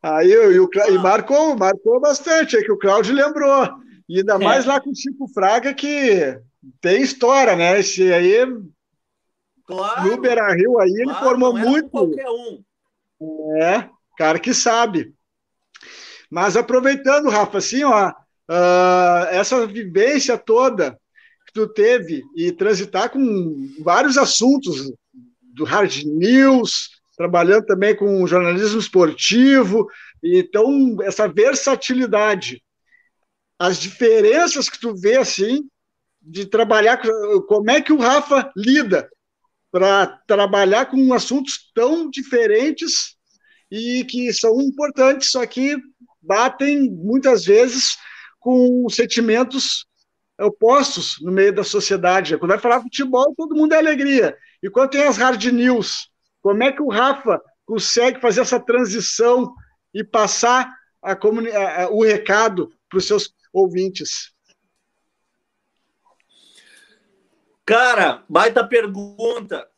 Aí, e, o, e marcou, marcou bastante, é que o Claudio lembrou. E ainda mais é. lá com o Chico Fraga, que tem história, né? Esse aí Claro. No Beira Rio aí, ele formou muito. Qualquer um. É, cara que sabe. Mas aproveitando, Rafa, assim, ó, uh, essa vivência toda que tu teve e transitar com vários assuntos do hard news, trabalhando também com jornalismo esportivo, então essa versatilidade, as diferenças que tu vê assim de trabalhar, como é que o Rafa lida para trabalhar com assuntos tão diferentes e que são importantes, só que batem muitas vezes com sentimentos opostos no meio da sociedade. Quando vai falar futebol, todo mundo é alegria. E quando tem as hard news, como é que o Rafa consegue fazer essa transição e passar a a, a, o recado para os seus ouvintes? Cara, baita pergunta.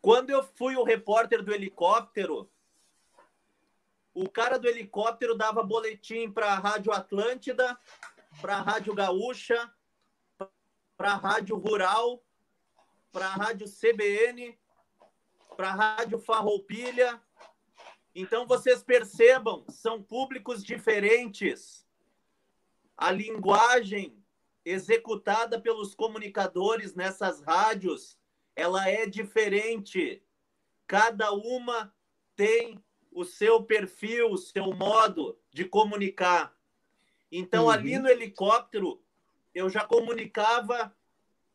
Quando eu fui o repórter do helicóptero, o cara do helicóptero dava boletim para a Rádio Atlântida, para a Rádio Gaúcha, para a Rádio Rural, para a Rádio CBN, para a Rádio Farroupilha. Então vocês percebam, são públicos diferentes. A linguagem executada pelos comunicadores nessas rádios, ela é diferente. Cada uma tem o seu perfil, o seu modo de comunicar. Então, uhum. ali no helicóptero, eu já comunicava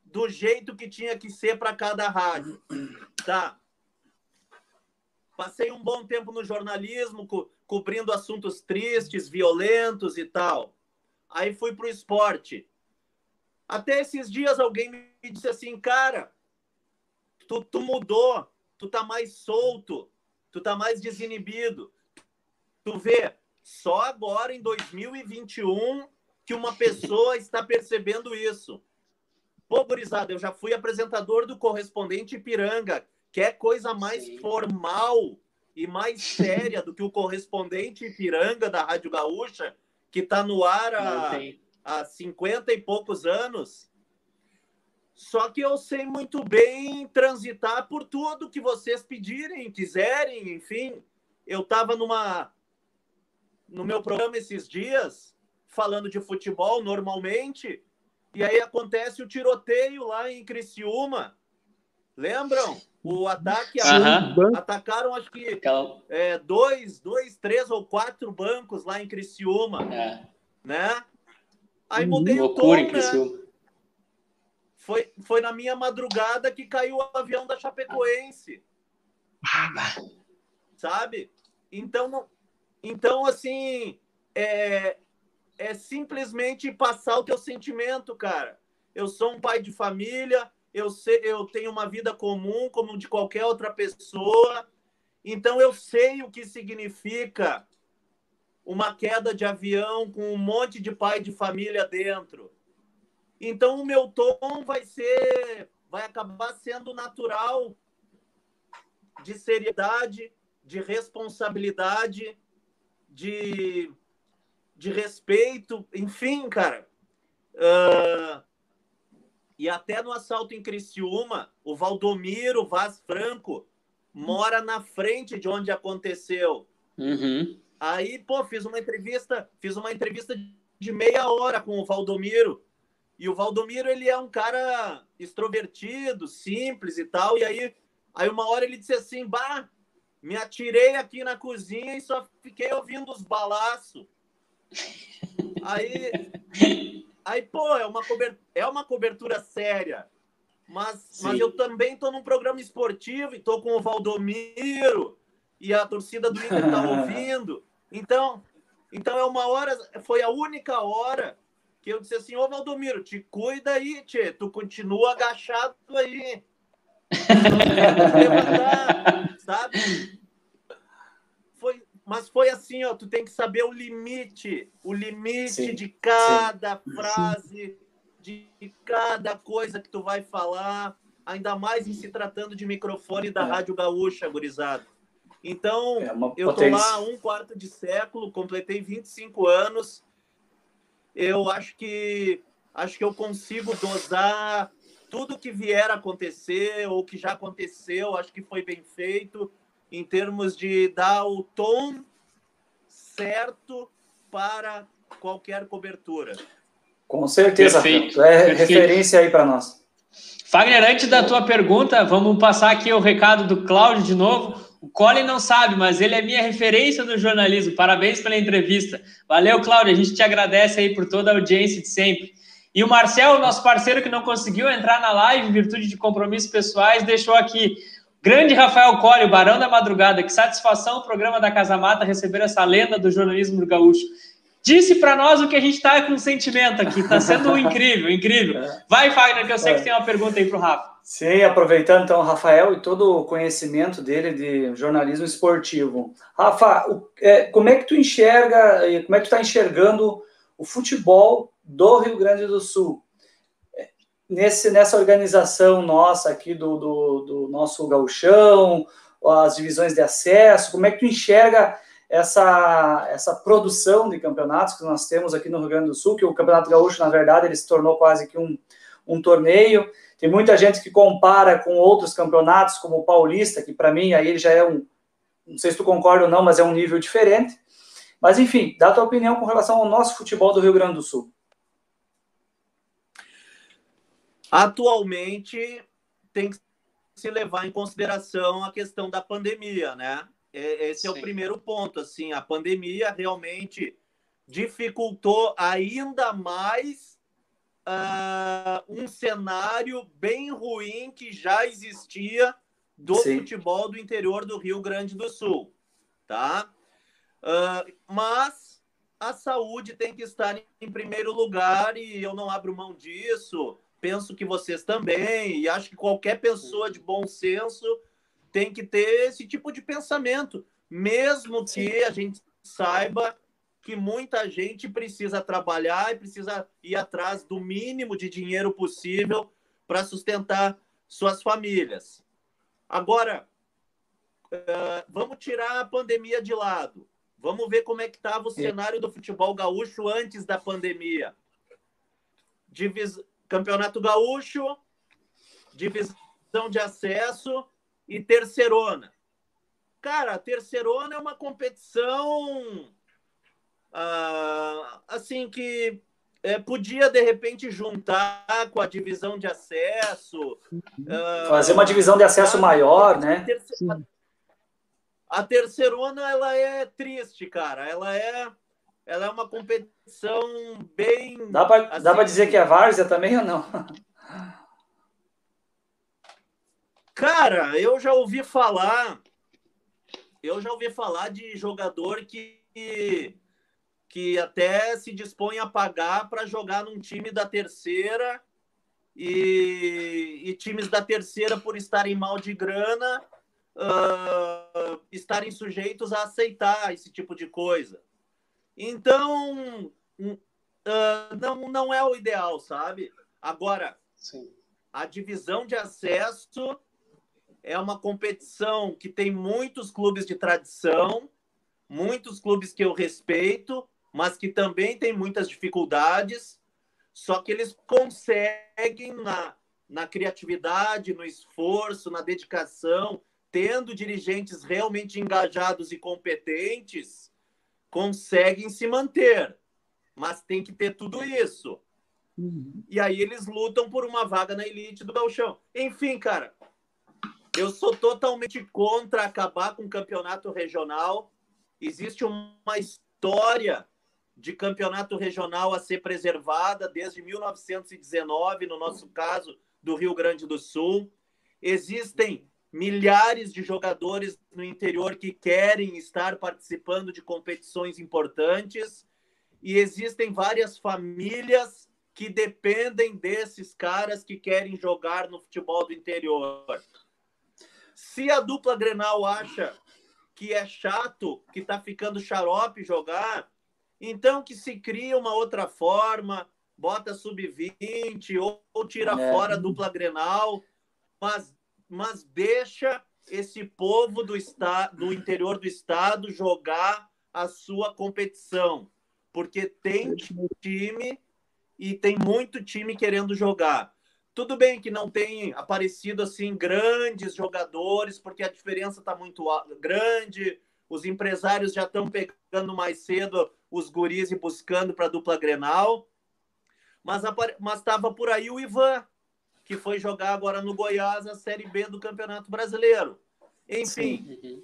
do jeito que tinha que ser para cada rádio. Tá. Passei um bom tempo no jornalismo, co cobrindo assuntos tristes, violentos e tal. Aí fui para o esporte. Até esses dias alguém me disse assim, cara, tu, tu mudou, tu tá mais solto, tu tá mais desinibido. Tu vê, só agora em 2021 que uma pessoa está percebendo isso. Pô, gurizada, eu já fui apresentador do correspondente Ipiranga, que é coisa mais Sim. formal e mais séria do que o correspondente Ipiranga da Rádio Gaúcha, que está no ar há há 50 e poucos anos. Só que eu sei muito bem transitar por tudo que vocês pedirem, quiserem, enfim. Eu estava numa no meu programa esses dias, falando de futebol normalmente, e aí acontece o tiroteio lá em Criciúma. Lembram? O ataque, uhum. atacaram acho que é, dois, dois, três ou quatro bancos lá em Criciúma, é. né? Aí mudei Loucura o tom, né? Foi, foi na minha madrugada que caiu o avião da Chapecoense. sabe? Então, então assim, é, é simplesmente passar o teu sentimento, cara. Eu sou um pai de família, eu, sei, eu tenho uma vida comum como de qualquer outra pessoa, então eu sei o que significa uma queda de avião com um monte de pai de família dentro. Então o meu tom vai ser, vai acabar sendo natural de seriedade, de responsabilidade, de, de respeito, enfim, cara. Uh, e até no assalto em Criciúma, o Valdomiro Vaz Franco mora na frente de onde aconteceu. Uhum. Aí, pô, fiz uma entrevista, fiz uma entrevista de meia hora com o Valdomiro. E o Valdomiro, ele é um cara extrovertido, simples e tal. E aí, aí uma hora ele disse assim: Bah, me atirei aqui na cozinha e só fiquei ouvindo os balaços. Aí, aí, pô, é uma, cobertura, é uma cobertura séria. Mas, mas eu também estou num programa esportivo e estou com o Valdomiro e a torcida do Inter está (laughs) ouvindo. Então, então é uma hora, foi a única hora que eu disse assim, ô Valdomiro, te cuida aí, tchê, tu continua agachado aí. levantar, sabe? Foi, mas foi assim, ó, tu tem que saber o limite, o limite sim, de cada sim. frase, de cada coisa que tu vai falar, ainda mais em se tratando de microfone da é. Rádio Gaúcha, gurizada. Então, é eu tô lá um quarto de século, completei 25 anos. Eu acho que acho que eu consigo dosar tudo que vier a acontecer ou que já aconteceu, acho que foi bem feito em termos de dar o tom certo para qualquer cobertura. Com certeza, Perfeito. é Perfeito. referência aí para nós. Fagner, antes da tua pergunta, vamos passar aqui o recado do Cláudio de novo. O Colin não sabe, mas ele é minha referência no jornalismo. Parabéns pela entrevista. Valeu, Cláudio. A gente te agradece aí por toda a audiência de sempre. E o Marcel, nosso parceiro que não conseguiu entrar na live em virtude de compromissos pessoais, deixou aqui. Grande Rafael Colli, o Barão da Madrugada. Que satisfação o programa da Casa Mata receber essa lenda do jornalismo do gaúcho disse para nós o que a gente está com sentimento aqui. Está sendo (laughs) incrível, incrível. Vai, Fagner, que eu sei que é. tem uma pergunta aí para o Rafa. Sim, aproveitando então o Rafael e todo o conhecimento dele de jornalismo esportivo. Rafa, é, como é que tu enxerga, como é que tu está enxergando o futebol do Rio Grande do Sul? Nesse, nessa organização nossa aqui do, do, do nosso gauchão, as divisões de acesso, como é que tu enxerga essa, essa produção de campeonatos que nós temos aqui no Rio Grande do Sul, que o Campeonato Gaúcho, na verdade, ele se tornou quase que um, um torneio. Tem muita gente que compara com outros campeonatos, como o Paulista, que para mim aí já é um, não sei se tu concorda ou não, mas é um nível diferente. Mas enfim, dá a tua opinião com relação ao nosso futebol do Rio Grande do Sul. Atualmente tem que se levar em consideração a questão da pandemia, né? É, esse é Sim. o primeiro ponto. Assim, a pandemia realmente dificultou ainda mais uh, um cenário bem ruim que já existia do Sim. futebol do interior do Rio Grande do Sul, tá? Uh, mas a saúde tem que estar em primeiro lugar e eu não abro mão disso. Penso que vocês também e acho que qualquer pessoa de bom senso tem que ter esse tipo de pensamento, mesmo que a gente saiba que muita gente precisa trabalhar e precisa ir atrás do mínimo de dinheiro possível para sustentar suas famílias. Agora, uh, vamos tirar a pandemia de lado. Vamos ver como é que estava o cenário do futebol gaúcho antes da pandemia. Divis... Campeonato Gaúcho, divisão de acesso, e terceirona. Cara, a terceirona é uma competição ah, assim que é, podia de repente juntar com a divisão de acesso. Ah, Fazer uma divisão de acesso maior, né? A terceirona ela é triste, cara. Ela é ela é uma competição bem. Dá para assim, dizer que é várzea também ou não? Cara, eu já ouvi falar. eu já ouvi falar de jogador que, que até se dispõe a pagar para jogar num time da terceira e, e, times da terceira, por estarem mal de grana, uh, estarem sujeitos a aceitar esse tipo de coisa. Então, uh, não, não é o ideal, sabe? Agora, Sim. a divisão de acesso é uma competição que tem muitos clubes de tradição, muitos clubes que eu respeito, mas que também tem muitas dificuldades. Só que eles conseguem, na, na criatividade, no esforço, na dedicação, tendo dirigentes realmente engajados e competentes, conseguem se manter. Mas tem que ter tudo isso. Uhum. E aí eles lutam por uma vaga na elite do Galchão. Enfim, cara, eu sou totalmente contra acabar com o campeonato regional. Existe uma história de campeonato regional a ser preservada desde 1919, no nosso caso, do Rio Grande do Sul. Existem milhares de jogadores no interior que querem estar participando de competições importantes e existem várias famílias que dependem desses caras que querem jogar no futebol do interior. Se a dupla Grenal acha que é chato, que está ficando xarope jogar, então que se cria uma outra forma, bota sub-20 ou, ou, tira é. fora a dupla Grenal, mas, mas deixa esse povo do, estado, do interior do estado jogar a sua competição, porque tem time e tem muito time querendo jogar. Tudo bem que não tem aparecido assim grandes jogadores, porque a diferença está muito grande, os empresários já estão pegando mais cedo os guris e buscando para a dupla Grenal. Mas estava por aí o Ivan, que foi jogar agora no Goiás a Série B do Campeonato Brasileiro. Enfim.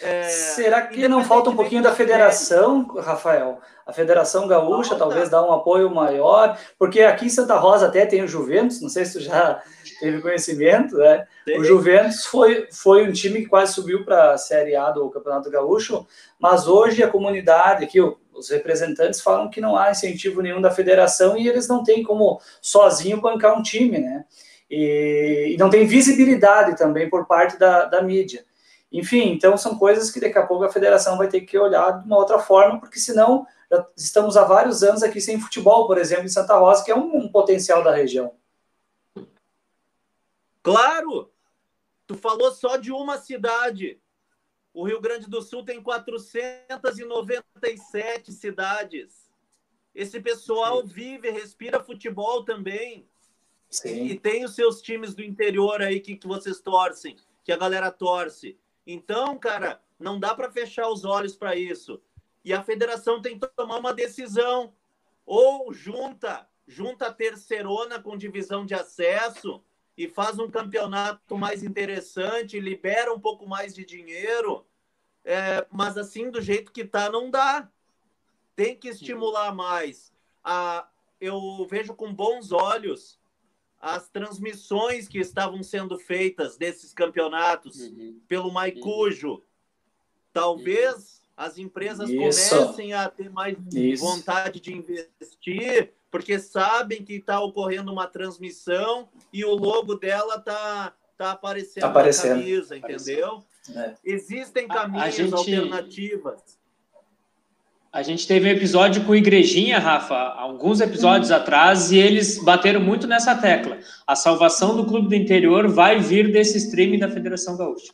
É... Será que não falta um pouquinho da federação, Rafael? A Federação Gaúcha falta. talvez dá um apoio maior, porque aqui em Santa Rosa até tem o Juventus, não sei se tu já teve conhecimento, né? O Juventus foi, foi um time que quase subiu para a Série A do Campeonato Gaúcho, mas hoje a comunidade aqui, os representantes falam que não há incentivo nenhum da federação e eles não têm como sozinho bancar um time, né? E, e não tem visibilidade também por parte da, da mídia. Enfim, então são coisas que daqui a pouco a federação vai ter que olhar de uma outra forma, porque senão já estamos há vários anos aqui sem futebol, por exemplo, em Santa Rosa, que é um, um potencial da região. Claro! Tu falou só de uma cidade. O Rio Grande do Sul tem 497 cidades. Esse pessoal Sim. vive, respira futebol também. Sim. E tem os seus times do interior aí que, que vocês torcem, que a galera torce. Então, cara, não dá para fechar os olhos para isso. E a federação tem que tomar uma decisão. Ou junta, junta a terceirona com divisão de acesso e faz um campeonato mais interessante, libera um pouco mais de dinheiro. É, mas assim, do jeito que tá, não dá. Tem que estimular mais. A, eu vejo com bons olhos as transmissões que estavam sendo feitas desses campeonatos uhum. pelo Maicujo. Uhum. Talvez uhum. as empresas Isso. comecem a ter mais Isso. vontade de investir, porque sabem que está ocorrendo uma transmissão e o logo dela está tá aparecendo, tá aparecendo na camisa, entendeu? É. Existem camisas gente... alternativas a gente teve um episódio com Igrejinha, Rafa, alguns episódios atrás, e eles bateram muito nessa tecla. A salvação do clube do interior vai vir desse streaming da Federação Gaúcha.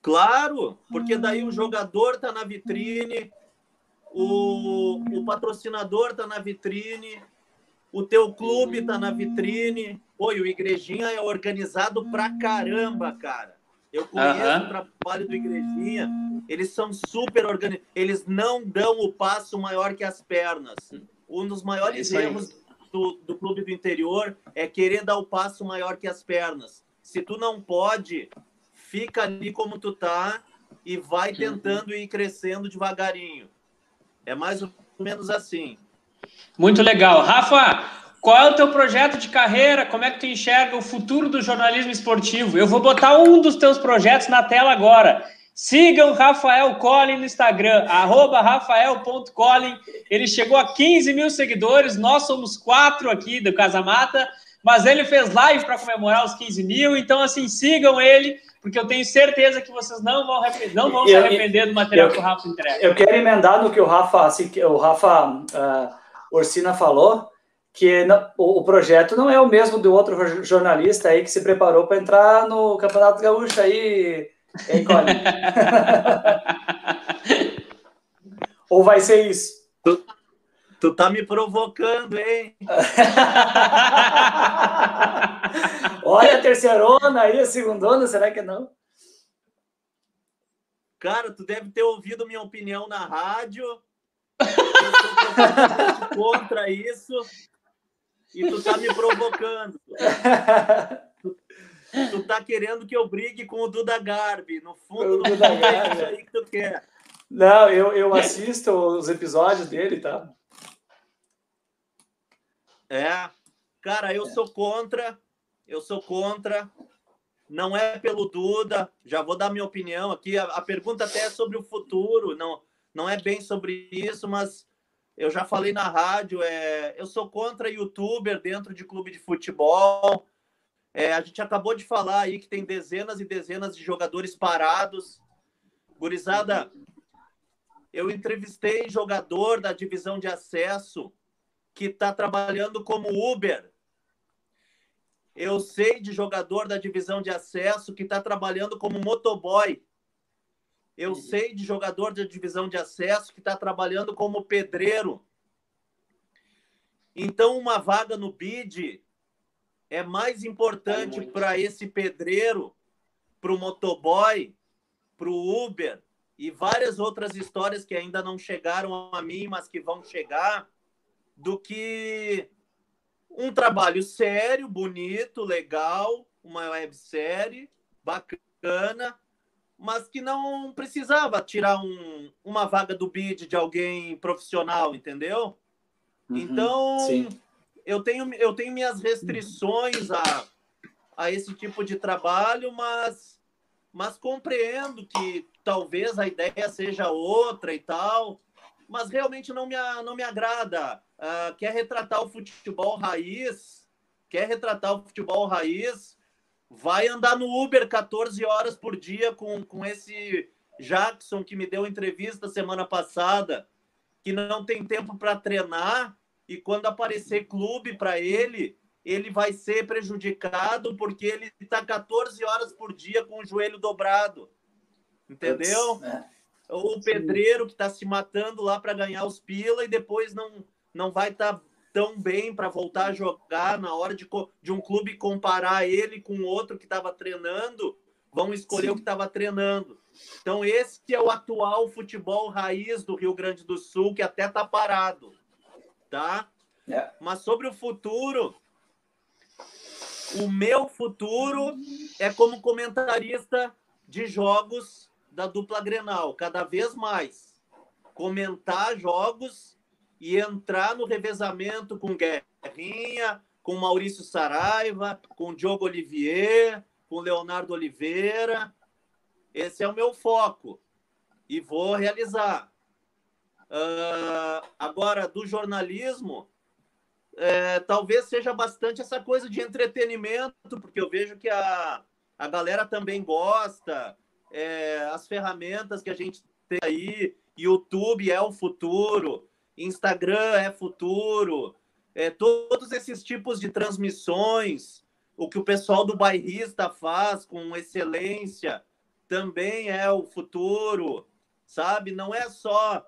Claro, porque daí o jogador está na vitrine, o, o patrocinador está na vitrine, o teu clube está na vitrine. Oi, o Igrejinha é organizado pra caramba, cara. Eu conheço o trabalho do Igrejinha. Eles são super organizados. Eles não dão o passo maior que as pernas. Um dos maiores é erros do, do clube do interior é querer dar o passo maior que as pernas. Se tu não pode, fica ali como tu tá e vai uhum. tentando ir crescendo devagarinho. É mais ou menos assim. Muito legal. Rafa, qual é o teu projeto de carreira? Como é que tu enxerga o futuro do jornalismo esportivo? Eu vou botar um dos teus projetos na tela agora. Sigam Rafael Collin no Instagram, arroba rafael.collin. Ele chegou a 15 mil seguidores, nós somos quatro aqui do Casa Mata, mas ele fez live para comemorar os 15 mil, então assim, sigam ele, porque eu tenho certeza que vocês não vão, não vão eu, se arrepender do material eu, que o Rafa entrega. Eu quero emendar no que o Rafa, assim, o Rafa uh, Orsina falou, que não, o, o, projeto não é o mesmo do outro jornalista aí que se preparou para entrar no Campeonato Gaúcho aí Hein, Colin? (laughs) Ou vai ser isso? Tu, tá me provocando, hein? (laughs) Olha a terceirona aí, a segundona, será que não? Cara, tu deve ter ouvido minha opinião na rádio. Eu (laughs) contra isso. E tu tá me provocando. Tu tá querendo que eu brigue com o Duda Garbi. No fundo, no é aí que tu quer. Não, eu, eu assisto os episódios dele, tá? É. Cara, eu sou contra. Eu sou contra. Não é pelo Duda. Já vou dar minha opinião aqui. A, a pergunta até é sobre o futuro. Não, não é bem sobre isso, mas eu já falei na rádio. É, eu sou contra youtuber dentro de clube de futebol. É, a gente acabou de falar aí que tem dezenas e dezenas de jogadores parados. Gurizada, eu entrevistei jogador da divisão de acesso que está trabalhando como Uber. Eu sei de jogador da divisão de acesso que está trabalhando como motoboy. Eu uhum. sei de jogador da divisão de acesso que está trabalhando como pedreiro. Então, uma vaga no BID é mais importante para esse pedreiro, para o motoboy, para o Uber e várias outras histórias que ainda não chegaram a mim, mas que vão chegar, do que um trabalho sério, bonito, legal, uma websérie bacana, mas que não precisava tirar um, uma vaga do bid de alguém profissional, entendeu? Uhum, então, sim eu tenho, eu tenho minhas restrições a, a esse tipo de trabalho, mas, mas compreendo que talvez a ideia seja outra e tal, mas realmente não me, não me agrada. Uh, quer retratar o futebol raiz, quer retratar o futebol raiz, vai andar no Uber 14 horas por dia com, com esse Jackson que me deu entrevista semana passada, que não tem tempo para treinar e quando aparecer clube para ele, ele vai ser prejudicado porque ele está 14 horas por dia com o joelho dobrado. Entendeu? É. O pedreiro que está se matando lá para ganhar os pila e depois não, não vai estar tá tão bem para voltar a jogar na hora de, de um clube comparar ele com outro que estava treinando, vão escolher Sim. o que estava treinando. Então, esse é o atual futebol raiz do Rio Grande do Sul, que até está parado tá? É. Mas sobre o futuro, o meu futuro é como comentarista de jogos da dupla Grenal, cada vez mais. Comentar jogos e entrar no revezamento com Guerrinha, com Maurício Saraiva, com Diogo Olivier, com Leonardo Oliveira. Esse é o meu foco e vou realizar. Uh, agora, do jornalismo, é, talvez seja bastante essa coisa de entretenimento, porque eu vejo que a, a galera também gosta, é, as ferramentas que a gente tem aí, YouTube é o futuro, Instagram é futuro, é, todos esses tipos de transmissões, o que o pessoal do bairrista faz com excelência também é o futuro, sabe? Não é só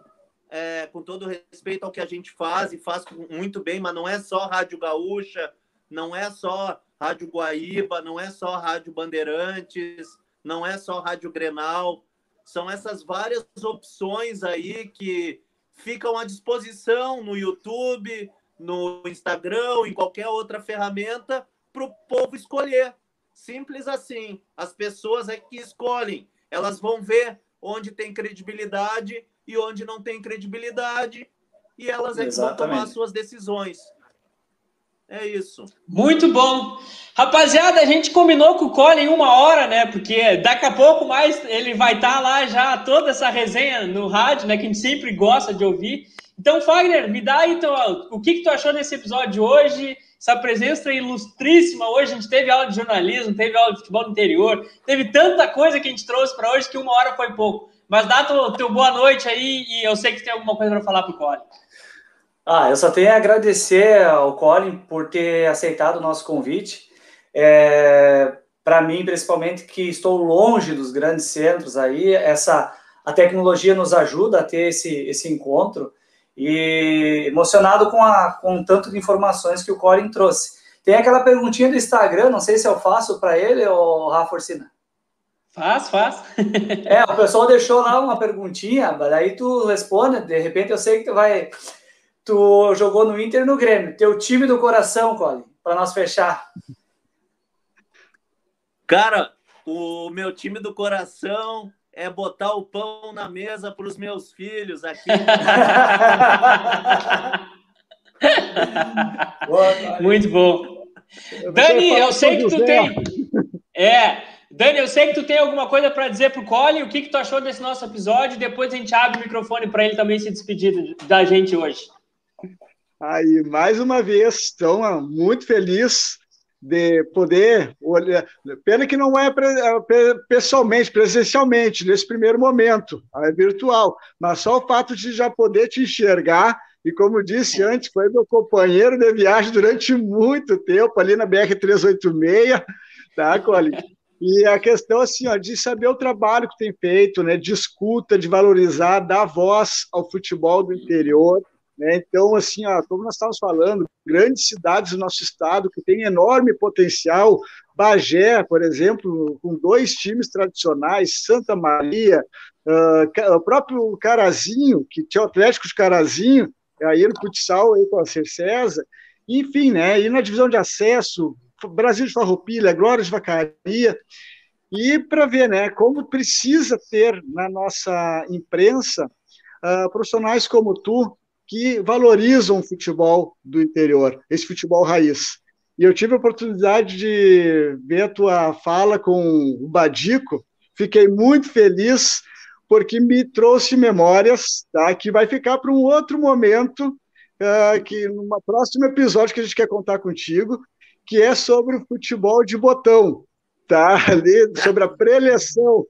é, com todo respeito ao que a gente faz e faz muito bem, mas não é só Rádio Gaúcha, não é só Rádio Guaíba, não é só Rádio Bandeirantes, não é só Rádio Grenal. São essas várias opções aí que ficam à disposição no YouTube, no Instagram, em qualquer outra ferramenta para o povo escolher. Simples assim. As pessoas é que escolhem. Elas vão ver onde tem credibilidade e onde não tem credibilidade, e elas é que vão tomar suas decisões. É isso. Muito bom. Rapaziada, a gente combinou com o Colin uma hora, né? Porque daqui a pouco mais ele vai estar tá lá já toda essa resenha no rádio, né? Que a gente sempre gosta de ouvir. Então, Fagner, me dá aí então, o que, que tu achou desse episódio de hoje? Essa presença ilustríssima. Hoje a gente teve aula de jornalismo, teve aula de futebol no interior, teve tanta coisa que a gente trouxe para hoje que uma hora foi pouco. Mas dá teu, teu boa noite aí e eu sei que tem alguma coisa para falar para o Colin. Ah, eu só tenho a agradecer ao Colin por ter aceitado o nosso convite. É, Para mim, principalmente, que estou longe dos grandes centros aí, essa a tecnologia nos ajuda a ter esse, esse encontro e emocionado com, a, com tanto de informações que o Colin trouxe. Tem aquela perguntinha do Instagram, não sei se eu faço para ele ou Rafa Orsina. Faz, faz. é, o pessoal deixou lá uma perguntinha, daí tu responde, de repente eu sei que tu vai tu jogou no Inter e no Grêmio. Teu time do coração, Colin, para nós fechar. Cara, o meu time do coração é botar o pão na mesa para os meus filhos aqui. (laughs) Muito bom. Dani, eu sei que tu tem. É, Dani, eu sei que tu tem alguma coisa para dizer pro Colin. O que, que tu achou desse nosso episódio? Depois a gente abre o microfone para ele também se despedir da gente hoje. Aí, mais uma vez, estou muito feliz de poder olhar. Pena que não é pessoalmente, presencialmente, nesse primeiro momento, é virtual, mas só o fato de já poder te enxergar. E como disse antes, foi meu companheiro de viagem durante muito tempo, ali na BR-386, tá, Colin? (laughs) E a questão, assim, ó, de saber o trabalho que tem feito, né, de escuta, de valorizar, dar voz ao futebol do interior, né? Então, assim, ó, como nós estávamos falando, grandes cidades do nosso estado que têm enorme potencial, Bagé, por exemplo, com dois times tradicionais, Santa Maria, uh, o próprio Carazinho, que tinha o Atlético de Carazinho, aí no futsal aí com a Cercesa, enfim, né? E na divisão de acesso, Brasil de Farroupilha, Glória de Vacaria, e para ver, né, como precisa ter na nossa imprensa uh, profissionais como tu, que valorizam o futebol do interior, esse futebol raiz. E eu tive a oportunidade de ver a tua fala com o Badico, fiquei muito feliz, porque me trouxe memórias, tá? que vai ficar para um outro momento, uh, que num próximo episódio que a gente quer contar contigo, que é sobre o futebol de botão, tá? Ali, sobre a preleção.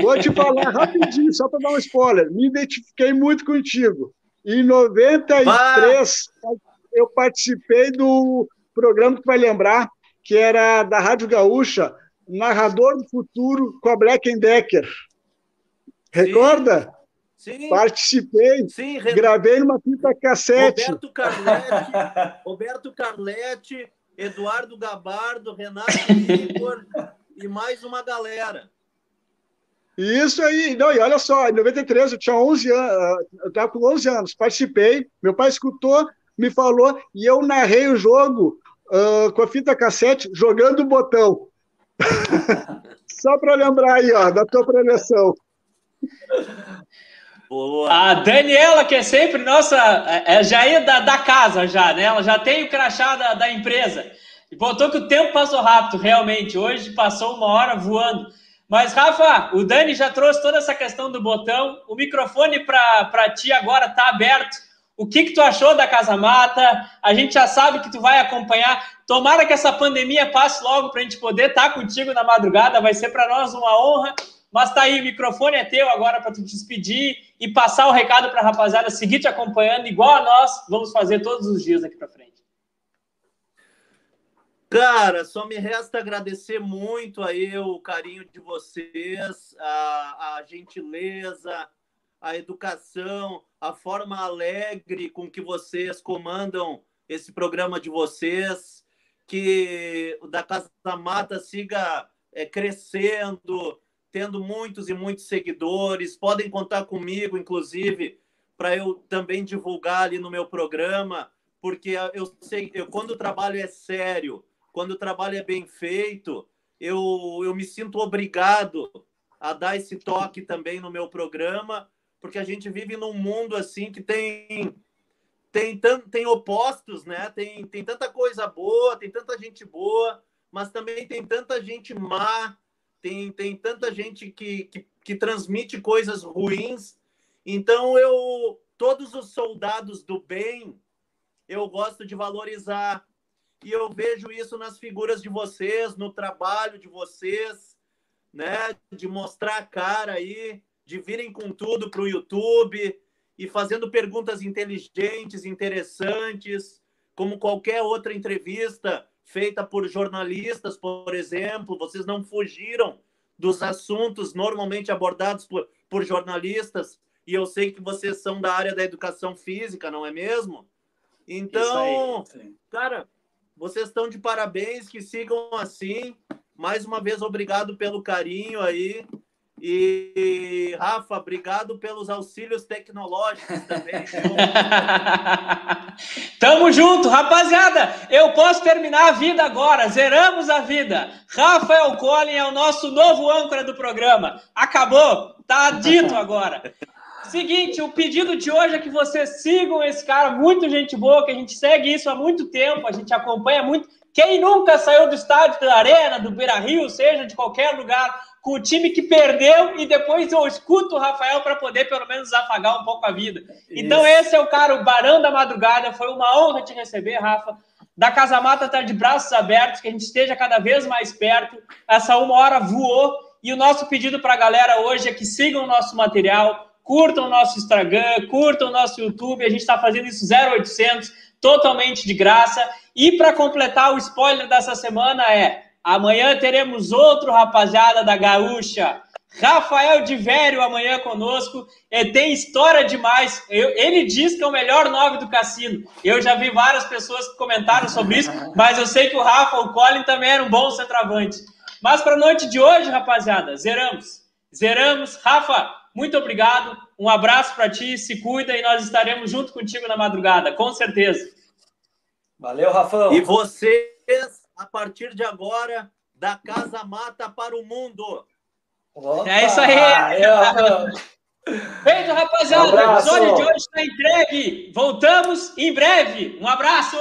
Vou te falar rapidinho, só para dar um spoiler. Me identifiquei muito contigo. Em 93, bah! eu participei do programa que vai lembrar, que era da Rádio Gaúcha, Narrador do Futuro com a Black Decker. Recorda? Sim. Participei, Sim, gravei numa fita cassete. Roberto Carletti, Roberto Carletti, Eduardo Gabardo, Renato Igor e mais uma galera. Isso aí, não, e olha só, em 93 eu tinha 11 anos, eu estava com 11 anos, participei, meu pai escutou, me falou, e eu narrei o jogo uh, com a fita cassete, jogando o botão. (laughs) Só para lembrar aí, ó, da tua preleção. Boa. A Daniela, que é sempre nossa, é, é já é da, da casa, já, né? Ela já tem o crachá da, da empresa. E botou que o tempo passou rápido, realmente. Hoje passou uma hora voando. Mas, Rafa, o Dani já trouxe toda essa questão do botão. O microfone para ti agora está aberto. O que, que tu achou da Casa Mata? A gente já sabe que tu vai acompanhar. Tomara que essa pandemia passe logo para a gente poder estar tá contigo na madrugada. Vai ser para nós uma honra. Mas tá aí, o microfone é teu agora para tu te despedir e passar o recado para a rapaziada seguir te acompanhando, igual a nós vamos fazer todos os dias aqui para frente. Cara, só me resta agradecer muito aí o carinho de vocês, a, a gentileza, a educação, a forma alegre com que vocês comandam esse programa de vocês, que o da Casa Mata siga é, crescendo, tendo muitos e muitos seguidores. Podem contar comigo, inclusive, para eu também divulgar ali no meu programa, porque eu sei, eu, quando o trabalho é sério, quando o trabalho é bem feito, eu, eu me sinto obrigado a dar esse toque também no meu programa, porque a gente vive num mundo assim que tem tem, tem opostos, né? Tem, tem tanta coisa boa, tem tanta gente boa, mas também tem tanta gente má, tem, tem tanta gente que, que, que transmite coisas ruins. Então, eu, todos os soldados do bem, eu gosto de valorizar. E eu vejo isso nas figuras de vocês, no trabalho de vocês, né? De mostrar a cara aí, de virem com tudo para o YouTube e fazendo perguntas inteligentes, interessantes, como qualquer outra entrevista feita por jornalistas, por exemplo. Vocês não fugiram dos assuntos normalmente abordados por, por jornalistas, e eu sei que vocês são da área da educação física, não é mesmo? Então, aí, cara, vocês estão de parabéns, que sigam assim. Mais uma vez, obrigado pelo carinho aí. E, Rafa, obrigado pelos auxílios tecnológicos também. (laughs) Tamo junto, rapaziada. Eu posso terminar a vida agora. Zeramos a vida. Rafael Collin é o nosso novo âncora do programa. Acabou. Tá dito agora. Seguinte, o pedido de hoje é que vocês sigam esse cara, muito gente boa, que a gente segue isso há muito tempo, a gente acompanha muito. Quem nunca saiu do estádio da Arena, do Beira Rio, seja de qualquer lugar, com o time que perdeu e depois eu escuto o Rafael para poder pelo menos afagar um pouco a vida. Então esse é o cara, o Barão da Madrugada. Foi uma honra te receber, Rafa. Da Casa Mata está de braços abertos, que a gente esteja cada vez mais perto. Essa uma hora voou e o nosso pedido para a galera hoje é que sigam o nosso material, curtam o nosso Instagram, curtam o nosso YouTube. A gente está fazendo isso 0800, totalmente de graça. E para completar o spoiler dessa semana é Amanhã teremos outro rapaziada da Gaúcha. Rafael de Vério amanhã conosco. É, tem história demais. Eu, ele diz que é o melhor nove do cassino. Eu já vi várias pessoas que comentaram sobre isso, (laughs) mas eu sei que o Rafa, o Colin também era um bom centroavante. Mas para a noite de hoje, rapaziada, zeramos. Zeramos. Rafa, muito obrigado. Um abraço para ti. Se cuida e nós estaremos junto contigo na madrugada, com certeza. Valeu, Rafão. E vocês a partir de agora, da Casa Mata para o mundo. Opa, é isso aí. Beijo, rapaziada. Um o episódio de hoje está entregue. Voltamos em breve. Um abraço.